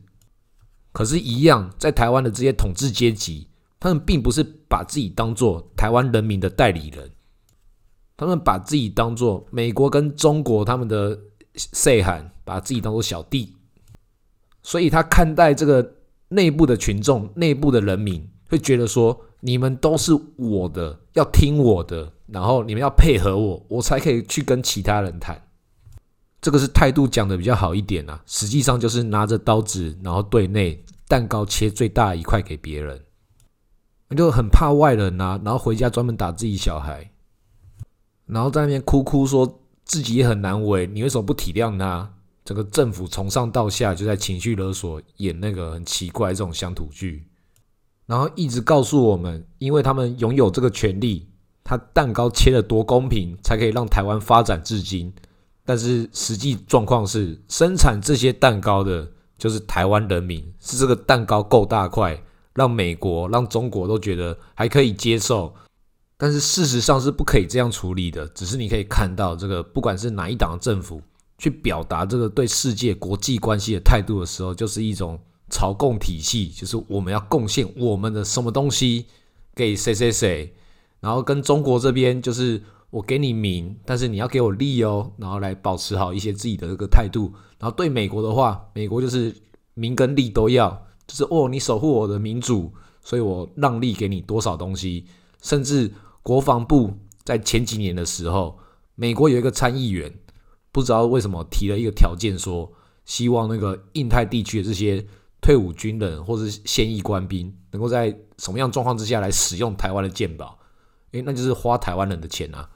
可是，一样在台湾的这些统治阶级，他们并不是把自己当做台湾人民的代理人，他们把自己当做美国跟中国他们的塞罕，把自己当做小弟，所以他看待这个内部的群众、内部的人民，会觉得说。你们都是我的，要听我的，然后你们要配合我，我才可以去跟其他人谈。这个是态度讲的比较好一点啊，实际上就是拿着刀子，然后对内蛋糕切最大一块给别人，就很怕外人啊，然后回家专门打自己小孩，然后在那边哭哭说自己也很难为，你为什么不体谅他？整个政府从上到下就在情绪勒索，演那个很奇怪这种乡土剧。然后一直告诉我们，因为他们拥有这个权利，他蛋糕切的多公平，才可以让台湾发展至今。但是实际状况是，生产这些蛋糕的就是台湾人民，是这个蛋糕够大块，让美国、让中国都觉得还可以接受。但是事实上是不可以这样处理的。只是你可以看到，这个不管是哪一党政府去表达这个对世界国际关系的态度的时候，就是一种。朝贡体系就是我们要贡献我们的什么东西给谁谁谁，然后跟中国这边就是我给你名，但是你要给我利哦，然后来保持好一些自己的这个态度。然后对美国的话，美国就是名跟利都要，就是哦你守护我的民主，所以我让利给你多少东西。甚至国防部在前几年的时候，美国有一个参议员不知道为什么提了一个条件，说希望那个印太地区的这些。退伍军人或者是现役官兵，能够在什么样状况之下来使用台湾的鉴宝？诶，那就是花台湾人的钱啊！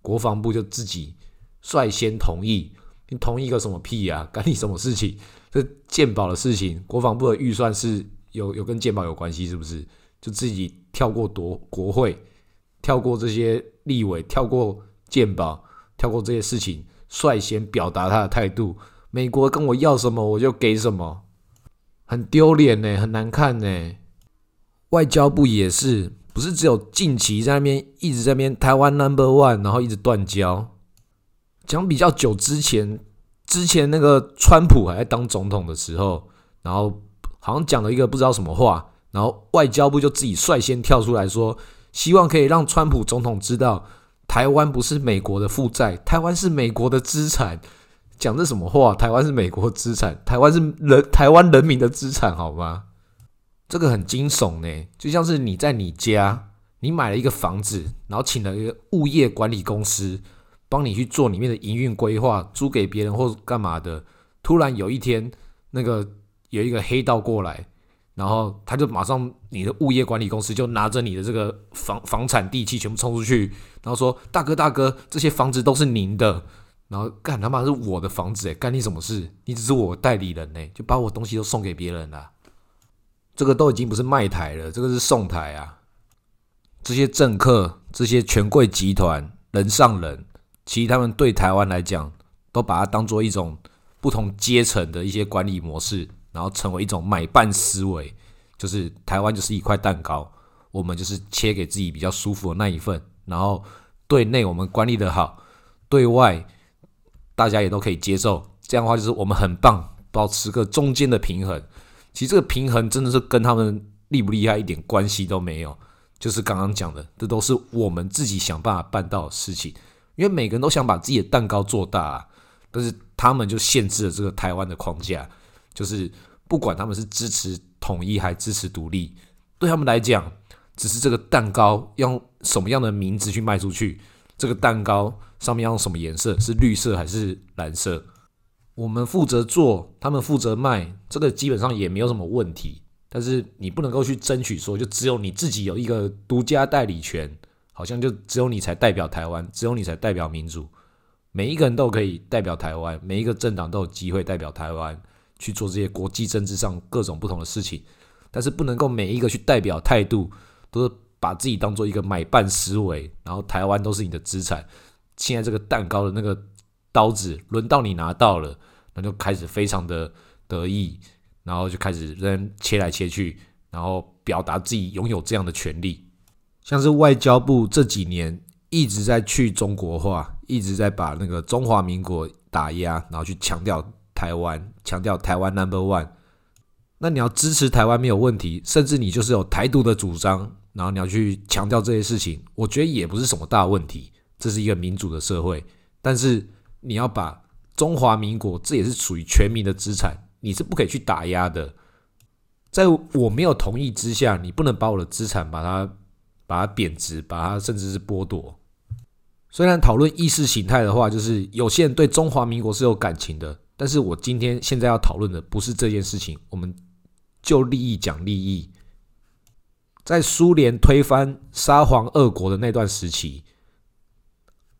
国防部就自己率先同意，你同意个什么屁呀？干你什么事情？这鉴宝的事情，国防部的预算是有有跟鉴宝有关系，是不是？就自己跳过夺国会，跳过这些立委，跳过鉴宝，跳过这些事情，率先表达他的态度。美国跟我要什么，我就给什么。很丢脸呢，很难看呢。外交部也是，不是只有近期在那边一直在那边台湾 number one，然后一直断交。讲比较久之前，之前那个川普还在当总统的时候，然后好像讲了一个不知道什么话，然后外交部就自己率先跳出来说，希望可以让川普总统知道，台湾不是美国的负债，台湾是美国的资产。讲这什么话？台湾是美国资产，台湾是人台湾人民的资产，好吗？这个很惊悚呢，就像是你在你家，你买了一个房子，然后请了一个物业管理公司帮你去做里面的营运规划，租给别人或干嘛的。突然有一天，那个有一个黑道过来，然后他就马上你的物业管理公司就拿着你的这个房房产地契全部冲出去，然后说：“大哥大哥，这些房子都是您的。”然后干他妈是我的房子诶，干你什么事？你只是我代理人呢，就把我东西都送给别人了。这个都已经不是卖台了，这个是送台啊！这些政客、这些权贵集团人上人，其实他们对台湾来讲，都把它当做一种不同阶层的一些管理模式，然后成为一种买办思维，就是台湾就是一块蛋糕，我们就是切给自己比较舒服的那一份，然后对内我们管理的好，对外大家也都可以接受，这样的话就是我们很棒，保持个中间的平衡。其实这个平衡真的是跟他们厉不厉害一点关系都没有，就是刚刚讲的，这都是我们自己想办法办到的事情。因为每个人都想把自己的蛋糕做大，但是他们就限制了这个台湾的框架，就是不管他们是支持统一还支持独立，对他们来讲，只是这个蛋糕用什么样的名字去卖出去，这个蛋糕上面用什么颜色，是绿色还是蓝色。我们负责做，他们负责卖，这个基本上也没有什么问题。但是你不能够去争取说，就只有你自己有一个独家代理权，好像就只有你才代表台湾，只有你才代表民主。每一个人都可以代表台湾，每一个政党都有机会代表台湾去做这些国际政治上各种不同的事情。但是不能够每一个去代表态度，都是把自己当做一个买办思维，然后台湾都是你的资产。现在这个蛋糕的那个。刀子轮到你拿到了，那就开始非常的得意，然后就开始扔切来切去，然后表达自己拥有这样的权利。像是外交部这几年一直在去中国化，一直在把那个中华民国打压，然后去强调台湾，强调台湾 number one。那你要支持台湾没有问题，甚至你就是有台独的主张，然后你要去强调这些事情，我觉得也不是什么大问题。这是一个民主的社会，但是。你要把中华民国，这也是属于全民的资产，你是不可以去打压的。在我没有同意之下，你不能把我的资产把它把它贬值，把它甚至是剥夺。虽然讨论意识形态的话，就是有些人对中华民国是有感情的，但是我今天现在要讨论的不是这件事情，我们就利益讲利益。在苏联推翻沙皇俄国的那段时期。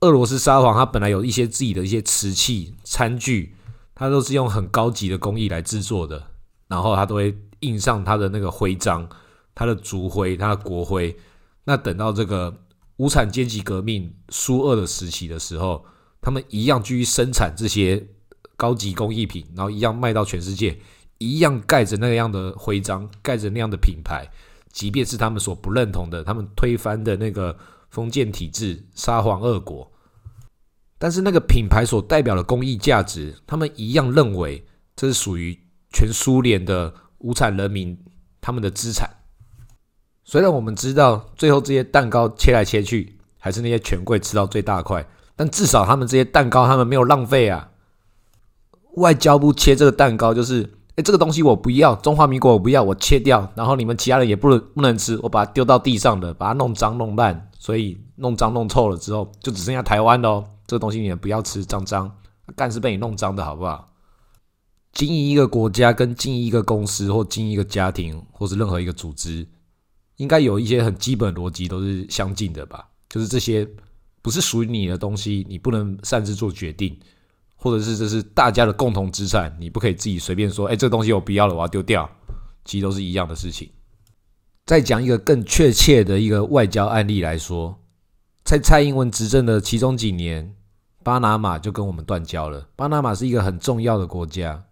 俄罗斯沙皇他本来有一些自己的一些瓷器餐具，他都是用很高级的工艺来制作的，然后他都会印上他的那个徽章、他的族徽、他的国徽。那等到这个无产阶级革命苏俄的时期的时候，他们一样继续生产这些高级工艺品，然后一样卖到全世界，一样盖着那样的徽章，盖着那样的品牌，即便是他们所不认同的，他们推翻的那个封建体制沙皇俄国。但是那个品牌所代表的公益价值，他们一样认为这是属于全苏联的无产人民他们的资产。虽然我们知道最后这些蛋糕切来切去，还是那些权贵吃到最大块，但至少他们这些蛋糕他们没有浪费啊。外交部切这个蛋糕就是，哎，这个东西我不要，中华民国我不要，我切掉，然后你们其他人也不能不能吃，我把它丢到地上的，把它弄脏弄烂，所以弄脏弄臭了之后，就只剩下台湾喽。这东西你也不要吃，脏脏，干是被你弄脏的，好不好？经营一个国家跟经营一个公司或经营一个家庭或是任何一个组织，应该有一些很基本逻辑都是相近的吧？就是这些不是属于你的东西，你不能擅自做决定，或者是这是大家的共同资产，你不可以自己随便说，哎，这东西我不要了，我要丢掉。其实都是一样的事情。再讲一个更确切的一个外交案例来说。在蔡英文执政的其中几年，巴拿马就跟我们断交了。巴拿马是一个很重要的国家。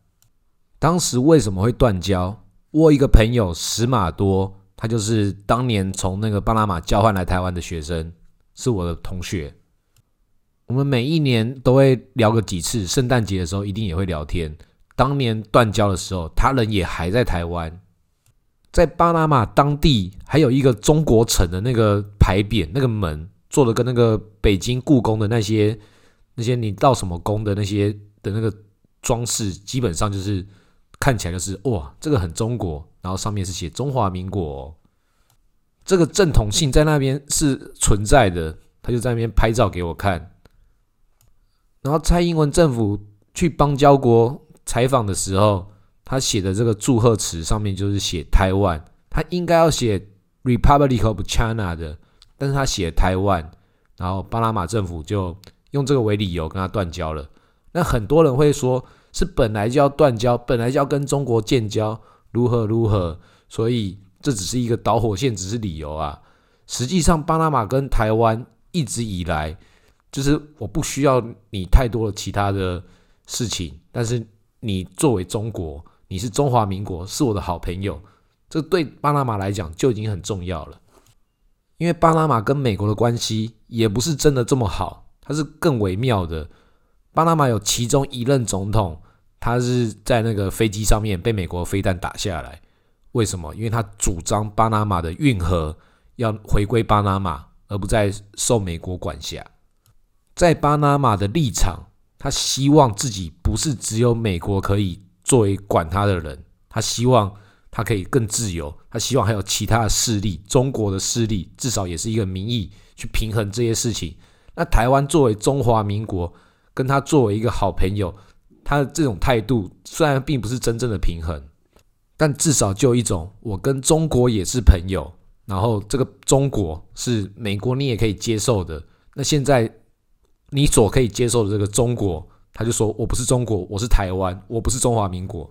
当时为什么会断交？我一个朋友史马多，他就是当年从那个巴拿马交换来台湾的学生，是我的同学。我们每一年都会聊个几次，圣诞节的时候一定也会聊天。当年断交的时候，他人也还在台湾，在巴拿马当地还有一个中国城的那个牌匾，那个门。做的跟那个北京故宫的那些那些你到什么宫的那些的那个装饰，基本上就是看起来就是哇，这个很中国，然后上面是写中华民国，这个正统性在那边是存在的。他就在那边拍照给我看。然后蔡英文政府去邦交国采访的时候，他写的这个祝贺词上面就是写台湾，他应该要写 Republic of China 的，但是他写台湾，然后巴拿马政府就用这个为理由跟他断交了。那很多人会说，是本来就要断交，本来就要跟中国建交，如何如何，所以这只是一个导火线，只是理由啊。实际上，巴拿马跟台湾一直以来。就是我不需要你太多的其他的事情，但是你作为中国，你是中华民国，是我的好朋友，这对巴拿马来讲就已经很重要了。因为巴拿马跟美国的关系也不是真的这么好，它是更微妙的。巴拿马有其中一任总统，他是在那个飞机上面被美国飞弹打下来，为什么？因为他主张巴拿马的运河要回归巴拿马，而不再受美国管辖。在巴拿马的立场，他希望自己不是只有美国可以作为管他的人，他希望他可以更自由，他希望还有其他的势力，中国的势力至少也是一个民意去平衡这些事情。那台湾作为中华民国，跟他作为一个好朋友，他的这种态度虽然并不是真正的平衡，但至少就一种我跟中国也是朋友，然后这个中国是美国你也可以接受的。那现在。你所可以接受的这个中国，他就说我不是中国，我是台湾，我不是中华民国。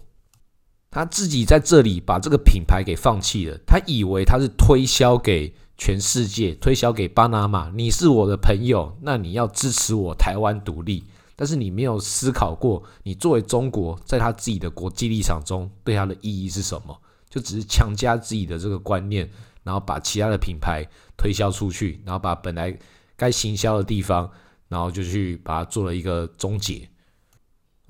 他自己在这里把这个品牌给放弃了，他以为他是推销给全世界，推销给巴拿马，你是我的朋友，那你要支持我台湾独立。但是你没有思考过，你作为中国，在他自己的国际立场中，对他的意义是什么？就只是强加自己的这个观念，然后把其他的品牌推销出去，然后把本来该行销的地方。然后就去把它做了一个终结。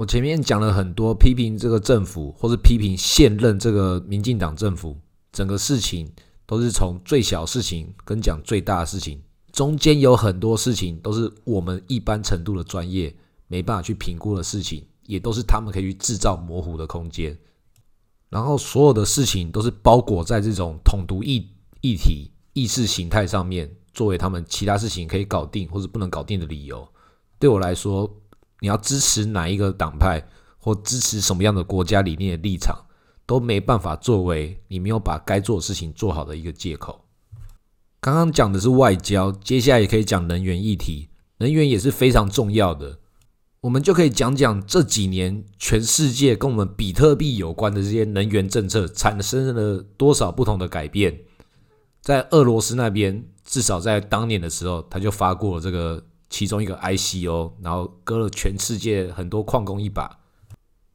我前面讲了很多批评这个政府，或是批评现任这个民进党政府，整个事情都是从最小事情跟讲最大的事情，中间有很多事情都是我们一般程度的专业没办法去评估的事情，也都是他们可以去制造模糊的空间。然后所有的事情都是包裹在这种统独议议题、意识形态上面。作为他们其他事情可以搞定或者不能搞定的理由，对我来说，你要支持哪一个党派或支持什么样的国家理念的立场，都没办法作为你没有把该做的事情做好的一个借口。刚刚讲的是外交，接下来也可以讲能源议题，能源也是非常重要的。我们就可以讲讲这几年全世界跟我们比特币有关的这些能源政策产生了多少不同的改变，在俄罗斯那边。至少在当年的时候，他就发过这个其中一个 ICO，然后割了全世界很多矿工一把。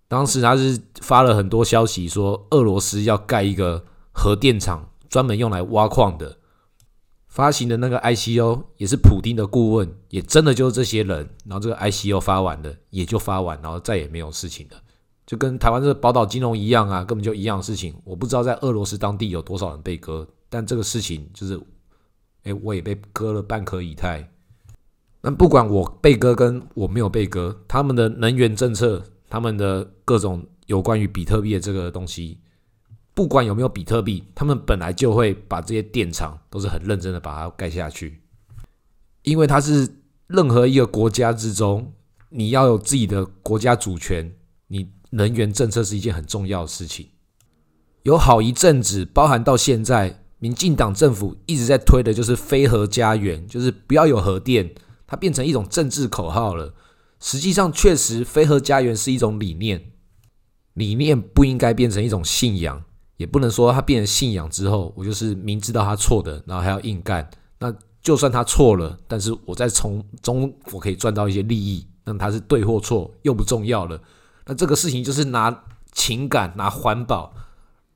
当时他是发了很多消息，说俄罗斯要盖一个核电厂，专门用来挖矿的。发行的那个 ICO 也是普丁的顾问，也真的就是这些人。然后这个 ICO 发完了，也就发完，然后再也没有事情了，就跟台湾这个宝岛金融一样啊，根本就一样的事情。我不知道在俄罗斯当地有多少人被割，但这个事情就是。哎，我也被割了半颗以太。那不管我被割跟我没有被割，他们的能源政策，他们的各种有关于比特币的这个东西，不管有没有比特币，他们本来就会把这些电厂都是很认真的把它盖下去，因为它是任何一个国家之中，你要有自己的国家主权，你能源政策是一件很重要的事情。有好一阵子，包含到现在。民进党政府一直在推的就是“非核家园”，就是不要有核电，它变成一种政治口号了。实际上，确实“非核家园”是一种理念，理念不应该变成一种信仰，也不能说它变成信仰之后，我就是明知道它错的，然后还要硬干。那就算他错了，但是我在从中我可以赚到一些利益，那他是对或错又不重要了。那这个事情就是拿情感、拿环保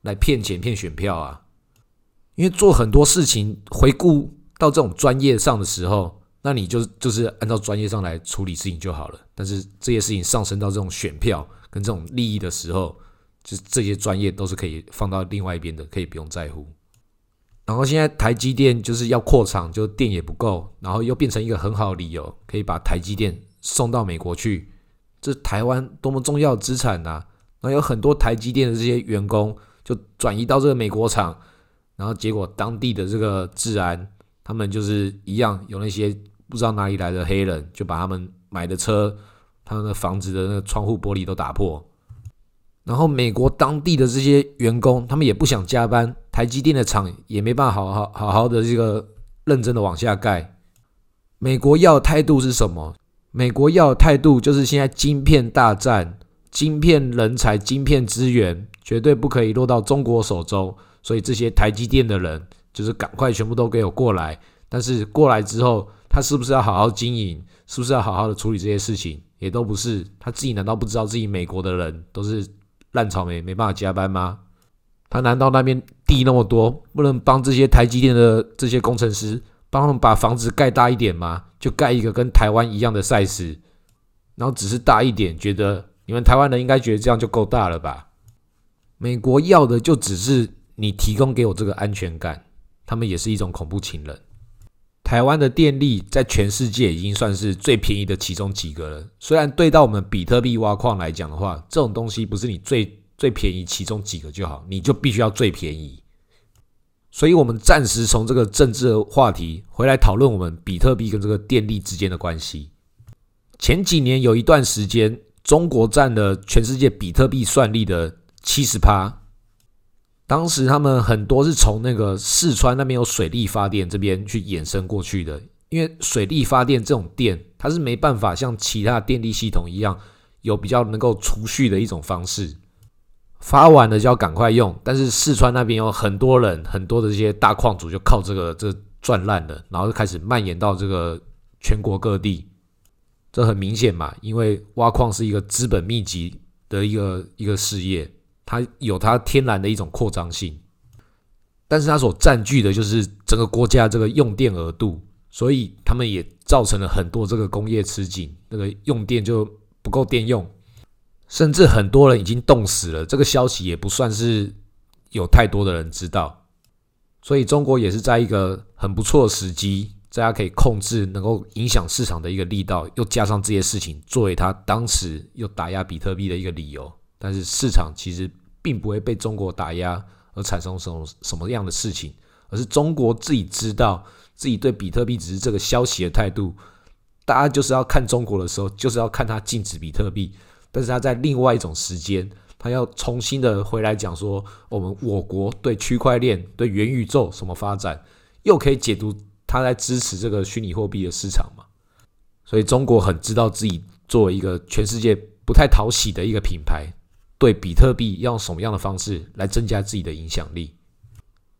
来骗钱、骗选票啊。因为做很多事情，回顾到这种专业上的时候，那你就就是按照专业上来处理事情就好了。但是这些事情上升到这种选票跟这种利益的时候，就这些专业都是可以放到另外一边的，可以不用在乎。然后现在台积电就是要扩厂，就电也不够，然后又变成一个很好的理由，可以把台积电送到美国去，这台湾多么重要的资产呐！然后有很多台积电的这些员工就转移到这个美国厂，然后结果当地的这个治安，他们就是一样有那些不知道哪里来的黑人，就把他们买的车、他们的房子的那个窗户玻璃都打破。然后美国当地的这些员工，他们也不想加班，台积电的厂也没办法好好好好的这个认真的往下盖。美国要的态度是什么？美国要的态度就是现在晶片大战，晶片人才、晶片资源绝对不可以落到中国手中，所以这些台积电的人就是赶快全部都给我过来。但是过来之后，他是不是要好好经营？是不是要好好的处理这些事情？也都不是。他自己难道不知道自己美国的人都是？烂草莓没办法加班吗？他难道那边地那么多，不能帮这些台积电的这些工程师帮他们把房子盖大一点吗？就盖一个跟台湾一样的 size，然后只是大一点，觉得你们台湾人应该觉得这样就够大了吧？美国要的就只是你提供给我这个安全感，他们也是一种恐怖情人。台湾的电力在全世界已经算是最便宜的其中几个了。虽然对到我们比特币挖矿来讲的话，这种东西不是你最最便宜其中几个就好，你就必须要最便宜。所以，我们暂时从这个政治的话题回来讨论我们比特币跟这个电力之间的关系。前几年有一段时间，中国占了全世界比特币算力的七十趴。当时他们很多是从那个四川那边有水力发电这边去衍生过去的，因为水力发电这种电，它是没办法像其他电力系统一样有比较能够储蓄的一种方式，发完了就要赶快用。但是四川那边有很多人，很多的这些大矿主就靠这个这赚烂了，然后就开始蔓延到这个全国各地。这很明显嘛，因为挖矿是一个资本密集的一个一个事业。它有它天然的一种扩张性，但是它所占据的就是整个国家这个用电额度，所以他们也造成了很多这个工业吃紧，那个用电就不够电用，甚至很多人已经冻死了。这个消息也不算是有太多的人知道，所以中国也是在一个很不错的时机，大家可以控制、能够影响市场的一个力道，又加上这些事情作为他当时又打压比特币的一个理由，但是市场其实。并不会被中国打压而产生什么什么样的事情，而是中国自己知道自己对比特币只是这个消息的态度。大家就是要看中国的时候，就是要看它禁止比特币，但是他在另外一种时间，他要重新的回来讲说，我们我国对区块链、对元宇宙什么发展，又可以解读他在支持这个虚拟货币的市场嘛？所以中国很知道自己作为一个全世界不太讨喜的一个品牌。对比特币要用什么样的方式来增加自己的影响力？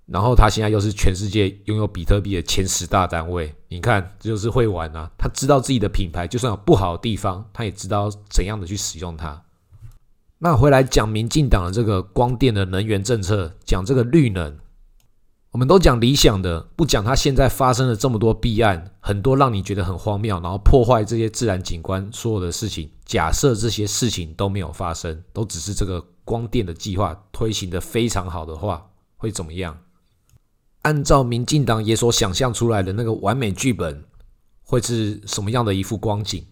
然后他现在又是全世界拥有比特币的前十大单位，你看这就是会玩啊！他知道自己的品牌就算有不好的地方，他也知道怎样的去使用它。那回来讲民进党的这个光电的能源政策，讲这个绿能。我们都讲理想的，不讲它现在发生了这么多弊案，很多让你觉得很荒谬，然后破坏这些自然景观所有的事情。假设这些事情都没有发生，都只是这个光电的计划推行的非常好的话，会怎么样？按照民进党也所想象出来的那个完美剧本，会是什么样的一幅光景？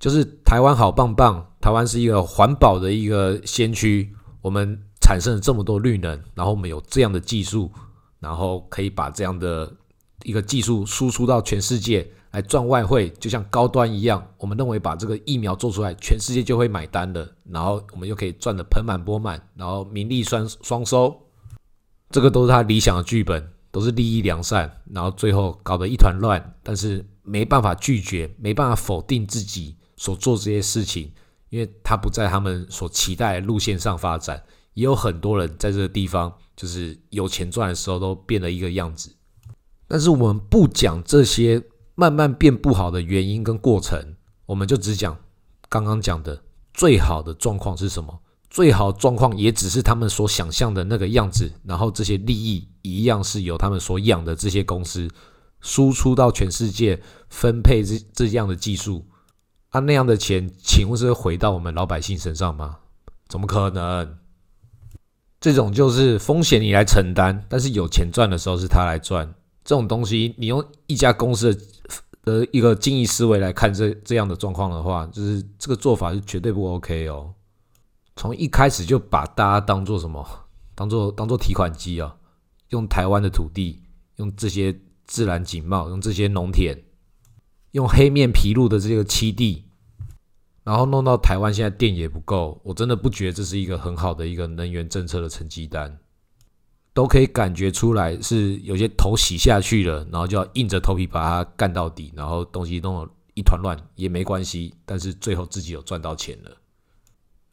就是台湾好棒棒，台湾是一个环保的一个先驱，我们。产生了这么多绿能，然后我们有这样的技术，然后可以把这样的一个技术输出到全世界来赚外汇，就像高端一样。我们认为把这个疫苗做出来，全世界就会买单的，然后我们又可以赚得盆满钵满，然后名利双双收。这个都是他理想的剧本，都是利益良善，然后最后搞得一团乱，但是没办法拒绝，没办法否定自己所做这些事情，因为他不在他们所期待的路线上发展。也有很多人在这个地方，就是有钱赚的时候都变了一个样子。但是我们不讲这些慢慢变不好的原因跟过程，我们就只讲刚刚讲的最好的状况是什么？最好状况也只是他们所想象的那个样子。然后这些利益一样是由他们所养的这些公司输出到全世界，分配这这样的技术。啊，那样的钱，请问是回到我们老百姓身上吗？怎么可能？这种就是风险你来承担，但是有钱赚的时候是他来赚。这种东西你用一家公司的的一个经营思维来看这这样的状况的话，就是这个做法是绝对不 OK 哦。从一开始就把大家当做什么？当做当做提款机啊？用台湾的土地，用这些自然景貌，用这些农田，用黑面皮鹭的这个栖地，然后弄到台湾现在电也不够，我真的不觉得这是一个很好的一个能源政策的成绩单。都可以感觉出来是有些头洗下去了，然后就要硬着头皮把它干到底，然后东西弄得一团乱也没关系，但是最后自己有赚到钱了。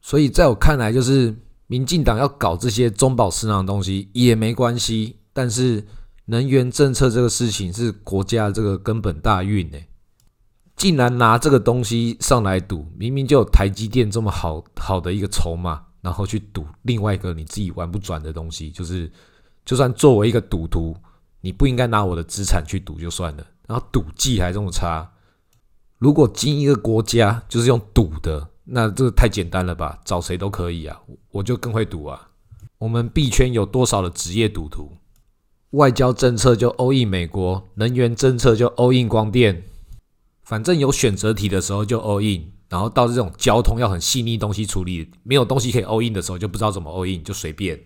所以在我看来，就是民进党要搞这些中饱私囊的东西也没关系，但是能源政策这个事情是国家这个根本大运呢，竟然拿这个东西上来赌，明明就有台积电这么好好的一个筹码，然后去赌另外一个你自己玩不转的东西，就是。就算作为一个赌徒，你不应该拿我的资产去赌就算了，然后赌技还这么差。如果经一个国家就是用赌的，那这太简单了吧？找谁都可以啊，我就更会赌啊。我们币圈有多少的职业赌徒？外交政策就 all in 美国，能源政策就 all in 光电，反正有选择题的时候就 all in，然后到这种交通要很细腻东西处理，没有东西可以 all in 的时候，就不知道怎么 all in，就随便。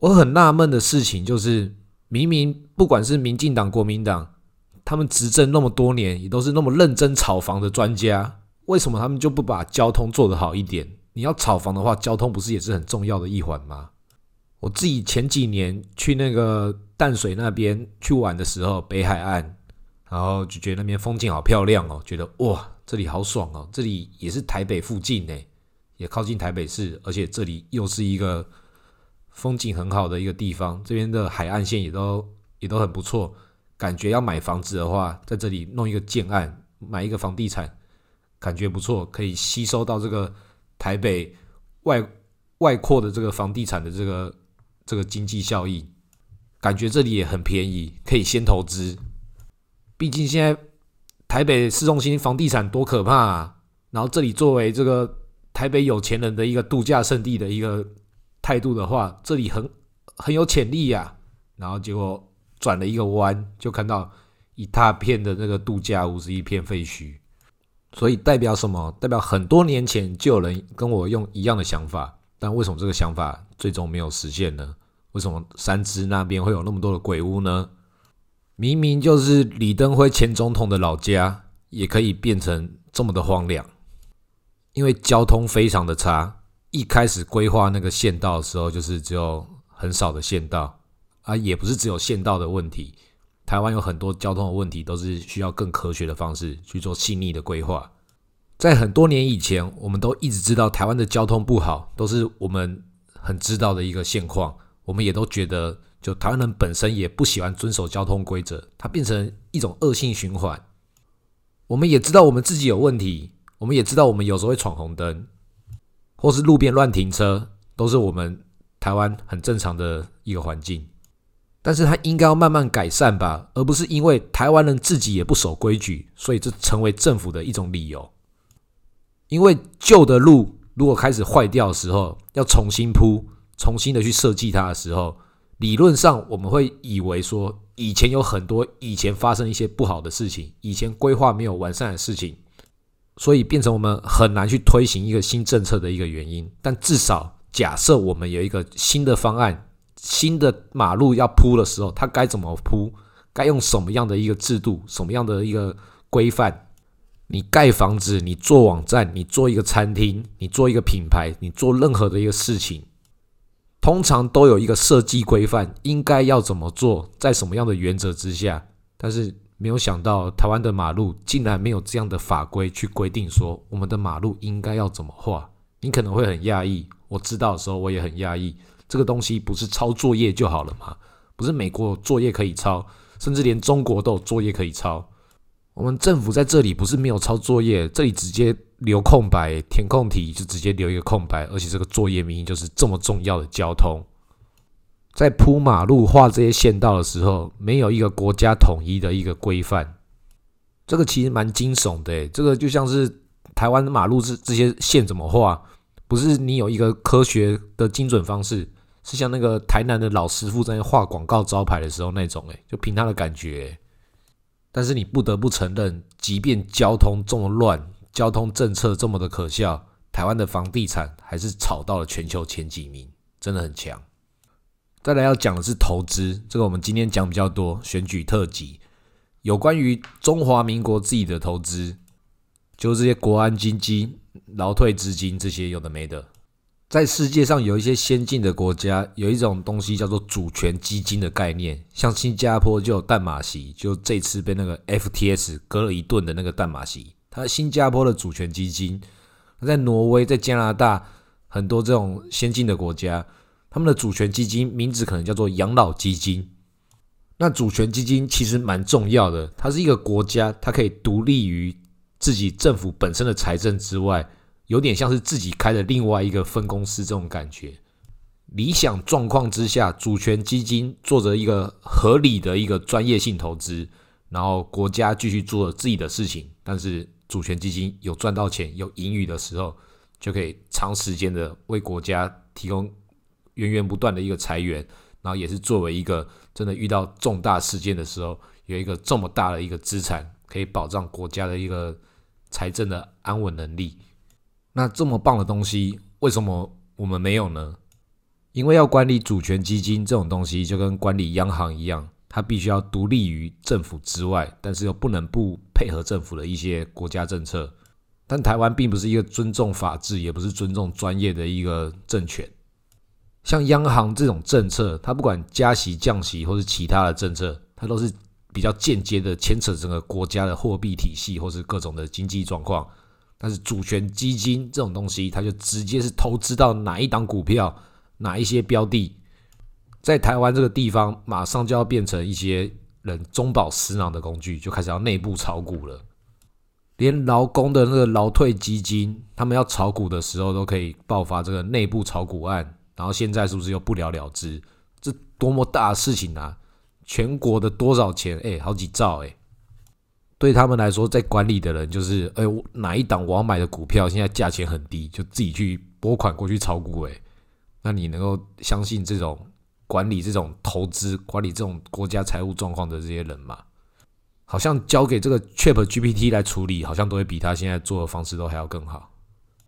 我很纳闷的事情就是，明明不管是民进党、国民党，他们执政那么多年，也都是那么认真炒房的专家，为什么他们就不把交通做得好一点？你要炒房的话，交通不是也是很重要的一环吗？我自己前几年去那个淡水那边去玩的时候，北海岸，然后就觉得那边风景好漂亮哦，觉得哇，这里好爽哦，这里也是台北附近呢，也靠近台北市，而且这里又是一个。风景很好的一个地方，这边的海岸线也都也都很不错。感觉要买房子的话，在这里弄一个建案，买一个房地产，感觉不错，可以吸收到这个台北外外扩的这个房地产的这个这个经济效益。感觉这里也很便宜，可以先投资。毕竟现在台北市中心房地产多可怕啊！然后这里作为这个台北有钱人的一个度假胜地的一个。态度的话，这里很很有潜力呀。然后结果转了一个弯，就看到一大片的那个度假屋是一片废墟。所以代表什么？代表很多年前就有人跟我用一样的想法，但为什么这个想法最终没有实现呢？为什么三芝那边会有那么多的鬼屋呢？明明就是李登辉前总统的老家，也可以变成这么的荒凉，因为交通非常的差。一开始规划那个县道的时候，就是只有很少的县道啊，也不是只有县道的问题。台湾有很多交通的问题，都是需要更科学的方式去做细腻的规划。在很多年以前，我们都一直知道台湾的交通不好，都是我们很知道的一个现况。我们也都觉得，就台湾人本身也不喜欢遵守交通规则，它变成一种恶性循环。我们也知道我们自己有问题，我们也知道我们有时候会闯红灯。或是路边乱停车，都是我们台湾很正常的一个环境，但是它应该要慢慢改善吧，而不是因为台湾人自己也不守规矩，所以这成为政府的一种理由。因为旧的路如果开始坏掉的时候，要重新铺、重新的去设计它的时候，理论上我们会以为说，以前有很多以前发生一些不好的事情，以前规划没有完善的事情。所以变成我们很难去推行一个新政策的一个原因，但至少假设我们有一个新的方案，新的马路要铺的时候，它该怎么铺，该用什么样的一个制度，什么样的一个规范？你盖房子，你做网站，你做一个餐厅，你做一个品牌，你做任何的一个事情，通常都有一个设计规范，应该要怎么做，在什么样的原则之下，但是。没有想到台湾的马路竟然没有这样的法规去规定说我们的马路应该要怎么画。你可能会很讶异，我知道的时候我也很讶异。这个东西不是抄作业就好了吗？不是美国作业可以抄，甚至连中国都有作业可以抄。我们政府在这里不是没有抄作业，这里直接留空白填空题就直接留一个空白，而且这个作业明明就是这么重要的交通。在铺马路、画这些线道的时候，没有一个国家统一的一个规范，这个其实蛮惊悚的。这个就像是台湾的马路这这些线怎么画，不是你有一个科学的精准方式，是像那个台南的老师傅在画广告招牌的时候那种，诶，就凭他的感觉。但是你不得不承认，即便交通这么乱，交通政策这么的可笑，台湾的房地产还是炒到了全球前几名，真的很强。再来要讲的是投资，这个我们今天讲比较多，选举特辑，有关于中华民国自己的投资，就是这些国安基金、劳退资金这些有的没的。在世界上有一些先进的国家，有一种东西叫做主权基金的概念，像新加坡就有淡马锡，就这次被那个 FTS 割了一顿的那个淡马锡，它新加坡的主权基金。在挪威、在加拿大很多这种先进的国家，他们的主权基金名字可能叫做养老基金。那主权基金其实蛮重要的，它是一个国家，它可以独立于自己政府本身的财政之外。有点像是自己开的另外一个分公司这种感觉。理想状况之下，主权基金做着一个合理的一个专业性投资，然后国家继续做自己的事情。但是主权基金有赚到钱、有盈余的时候，就可以长时间的为国家提供源源不断的一个财源，然后也是作为一个真的遇到重大事件的时候，有一个这么大的一个资产，可以保障国家的一个财政的安稳能力。那这么棒的东西，为什么我们没有呢？因为要管理主权基金这种东西，就跟管理央行一样，它必须要独立于政府之外，但是又不能不配合政府的一些国家政策。但台湾并不是一个尊重法治，也不是尊重专业的一个政权。像央行这种政策，它不管加息、降息，或是其他的政策，它都是比较间接的牵扯整个国家的货币体系，或是各种的经济状况。但是主权基金这种东西，它就直接是投资到哪一档股票、哪一些标的，在台湾这个地方，马上就要变成一些人中饱私囊的工具，就开始要内部炒股了。连劳工的那个劳退基金，他们要炒股的时候，都可以爆发这个内部炒股案。然后现在是不是又不了了之？这多么大的事情啊！全国的多少钱？哎，好几兆哎！对他们来说，在管理的人就是，哎，哪一档我要买的股票现在价钱很低，就自己去拨款过去炒股。哎，那你能够相信这种管理这种投资、管理这种国家财务状况的这些人吗？好像交给这个 Chat GPT 来处理，好像都会比他现在做的方式都还要更好。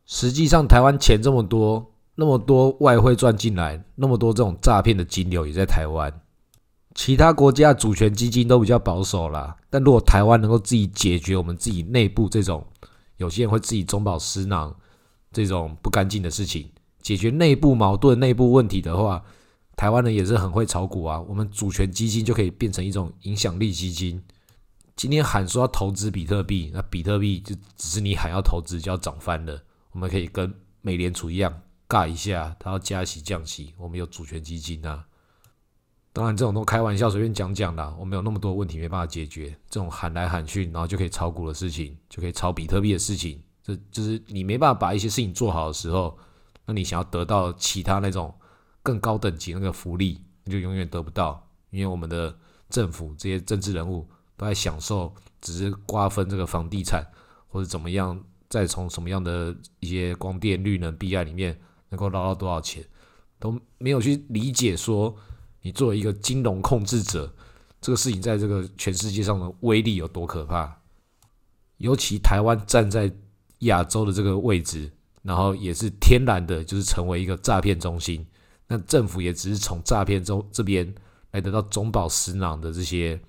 实际上，台湾钱这么多，那么多外汇赚进来，那么多这种诈骗的金流也在台湾。其他国家主权基金都比较保守啦，但如果台湾能够自己解决我们自己内部这种有些人会自己中饱私囊这种不干净的事情，解决内部矛盾、内部问题的话，台湾人也是很会炒股啊。我们主权基金就可以变成一种影响力基金。今天喊说要投资比特币，那比特币就只是你喊要投资就要涨翻了。我们可以跟美联储一样尬一下，他要加息降息，我们有主权基金啊。当然，这种都开玩笑，随便讲讲的。我们有那么多问题没办法解决，这种喊来喊去，然后就可以炒股的事情，就可以炒比特币的事情，这就是你没办法把一些事情做好的时候，那你想要得到其他那种更高等级那个福利，你就永远得不到。因为我们的政府这些政治人物都在享受，只是瓜分这个房地产或者怎么样，再从什么样的一些光电、绿能、避案里面能够捞到多少钱，都没有去理解说。你作为一个金融控制者，这个事情在这个全世界上的威力有多可怕？尤其台湾站在亚洲的这个位置，然后也是天然的，就是成为一个诈骗中心。那政府也只是从诈骗中这边来得到中饱私囊的这些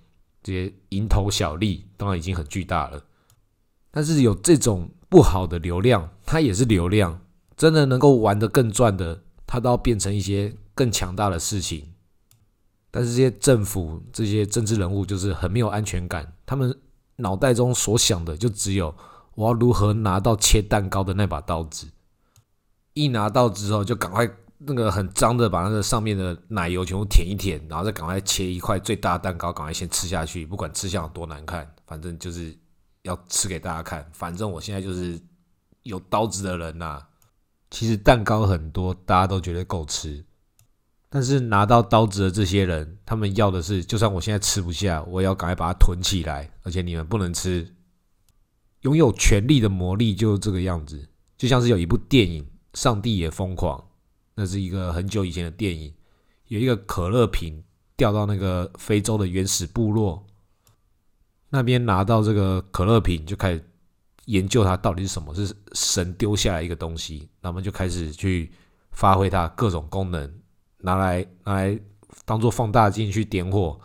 这些蝇头小利，当然已经很巨大了。但是有这种不好的流量，它也是流量，真的能够玩得更赚的，它都要变成一些更强大的事情。但是这些政府、这些政治人物就是很没有安全感，他们脑袋中所想的就只有我要如何拿到切蛋糕的那把刀子，一拿到之后就赶快那个很脏的把那个上面的奶油全部舔一舔，然后再赶快切一块最大的蛋糕，赶快先吃下去，不管吃相有多难看，反正就是要吃给大家看。反正我现在就是有刀子的人呐。其实蛋糕很多，大家都觉得够吃。但是拿到刀子的这些人，他们要的是，就算我现在吃不下，我也要赶快把它囤起来，而且你们不能吃。拥有权力的魔力就是这个样子，就像是有一部电影《上帝也疯狂》，那是一个很久以前的电影，有一个可乐瓶掉到那个非洲的原始部落，那边拿到这个可乐瓶，就开始研究它到底是什么，是神丢下来一个东西，那么就开始去发挥它各种功能，拿来拿来当做放大镜去点火，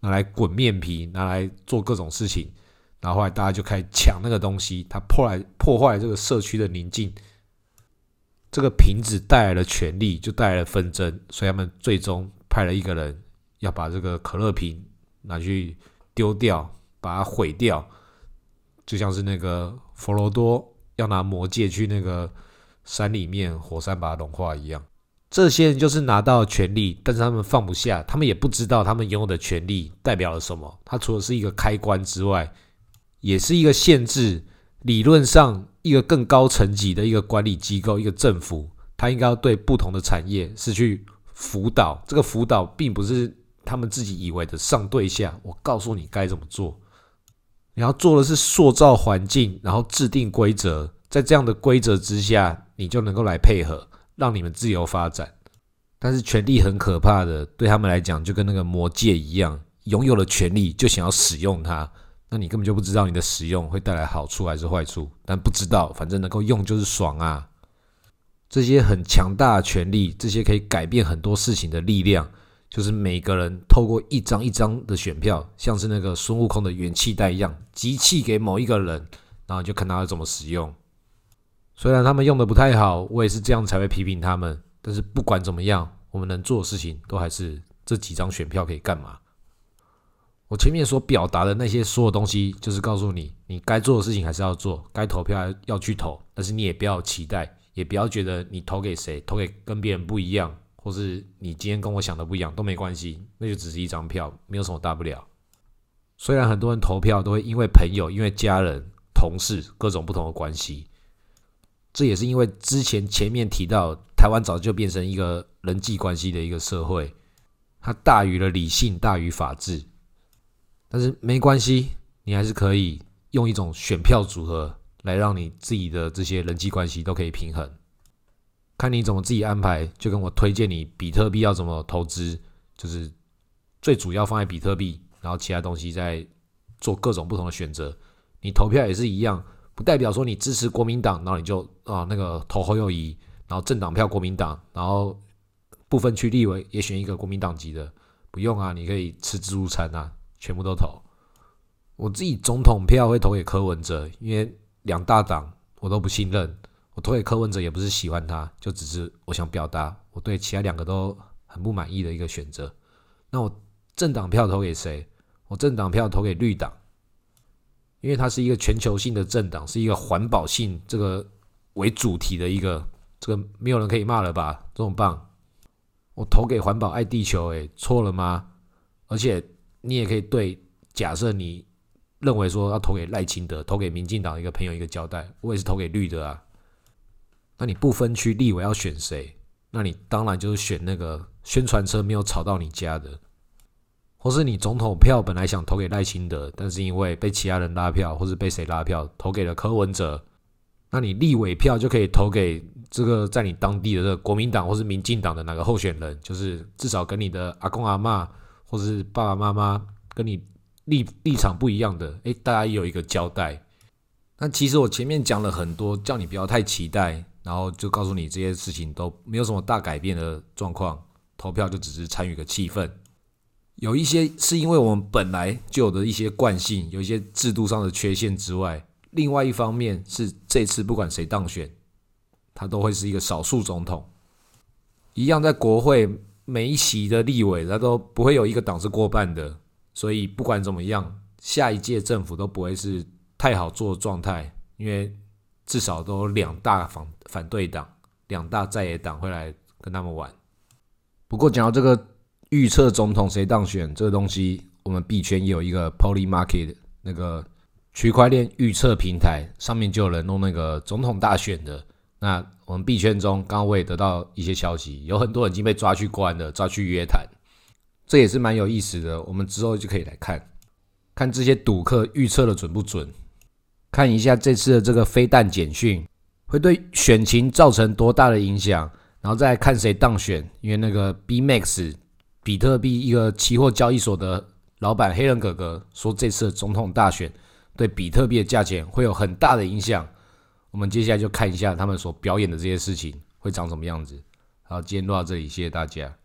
拿来滚面皮，拿来做各种事情。然后后来大家就开始抢那个东西，它破坏破坏这个社区的宁静。这个瓶子带来了权力，就带来了纷争，所以他们最终派了一个人要把这个可乐瓶拿去丢掉，把它毁掉，就像是那个佛罗多要拿魔戒去那个山里面火山把它融化一样。这些人就是拿到权力，但是他们放不下，他们也不知道他们拥有的权利代表了什么。它除了是一个开关之外，也是一个限制。理论上，一个更高层级的一个管理机构，一个政府，它应该要对不同的产业是去辅导。这个辅导并不是他们自己以为的上对下，我告诉你该怎么做。你要做的是塑造环境，然后制定规则，在这样的规则之下，你就能够来配合，让你们自由发展。但是权力很可怕的，对他们来讲，就跟那个魔戒一样，拥有了权力就想要使用它。那你根本就不知道你的使用会带来好处还是坏处，但不知道，反正能够用就是爽啊！这些很强大的权力，这些可以改变很多事情的力量，就是每个人透过一张一张的选票，像是那个孙悟空的元气袋一样，集气给某一个人，然后就看他要怎么使用。虽然他们用的不太好，我也是这样才会批评他们。但是不管怎么样，我们能做的事情都还是这几张选票可以干嘛？我前面所表达的那些所有东西，就是告诉你，你该做的事情还是要做，该投票要去投，但是你也不要期待，也不要觉得你投给谁，投给跟别人不一样，或是你今天跟我想的不一样都没关系，那就只是一张票，没有什么大不了。虽然很多人投票都会因为朋友、因为家人、同事各种不同的关系，这也是因为之前前面提到，台湾早就变成一个人际关系的一个社会，它大于了理性，大于法治。但是没关系，你还是可以用一种选票组合来让你自己的这些人际关系都可以平衡。看你怎么自己安排，就跟我推荐你比特币要怎么投资，就是最主要放在比特币，然后其他东西再做各种不同的选择。你投票也是一样，不代表说你支持国民党，然后你就啊那个投侯友谊，然后政党票国民党，然后部分区立委也选一个国民党籍的，不用啊，你可以吃自助餐啊。全部都投，我自己总统票会投给柯文哲，因为两大党我都不信任。我投给柯文哲也不是喜欢他，就只是我想表达我对其他两个都很不满意的一个选择。那我政党票投给谁？我政党票投给绿党，因为它是一个全球性的政党，是一个环保性这个为主题的一个，这个没有人可以骂了吧？这么棒，我投给环保爱地球，诶，错了吗？而且。你也可以对假设你认为说要投给赖清德，投给民进党一个朋友一个交代，我也是投给绿的啊。那你不分区立委要选谁？那你当然就是选那个宣传车没有吵到你家的，或是你总统票本来想投给赖清德，但是因为被其他人拉票，或是被谁拉票投给了柯文哲，那你立委票就可以投给这个在你当地的这个国民党或是民进党的哪个候选人，就是至少跟你的阿公阿妈。或是爸爸妈妈跟你立立场不一样的，诶，大家有一个交代。那其实我前面讲了很多，叫你不要太期待，然后就告诉你这些事情都没有什么大改变的状况，投票就只是参与个气氛。有一些是因为我们本来就有的一些惯性，有一些制度上的缺陷之外，另外一方面是这次不管谁当选，他都会是一个少数总统，一样在国会。每一席的立委，他都不会有一个党是过半的，所以不管怎么样，下一届政府都不会是太好做状态，因为至少都两大反反对党、两大在野党会来跟他们玩。不过讲到这个预测总统谁当选这个东西，我们币圈也有一个 Poly Market 那个区块链预测平台，上面就有人弄那个总统大选的。那我们币圈中，刚刚我也得到一些消息，有很多人已经被抓去关了，抓去约谈，这也是蛮有意思的。我们之后就可以来看，看这些赌客预测的准不准，看一下这次的这个飞弹简讯会对选情造成多大的影响，然后再看谁当选。因为那个 B Max 比特币一个期货交易所的老板黑人哥哥说，这次的总统大选对比特币的价钱会有很大的影响。我们接下来就看一下他们所表演的这些事情会长什么样子。好，今天录到这里，谢谢大家。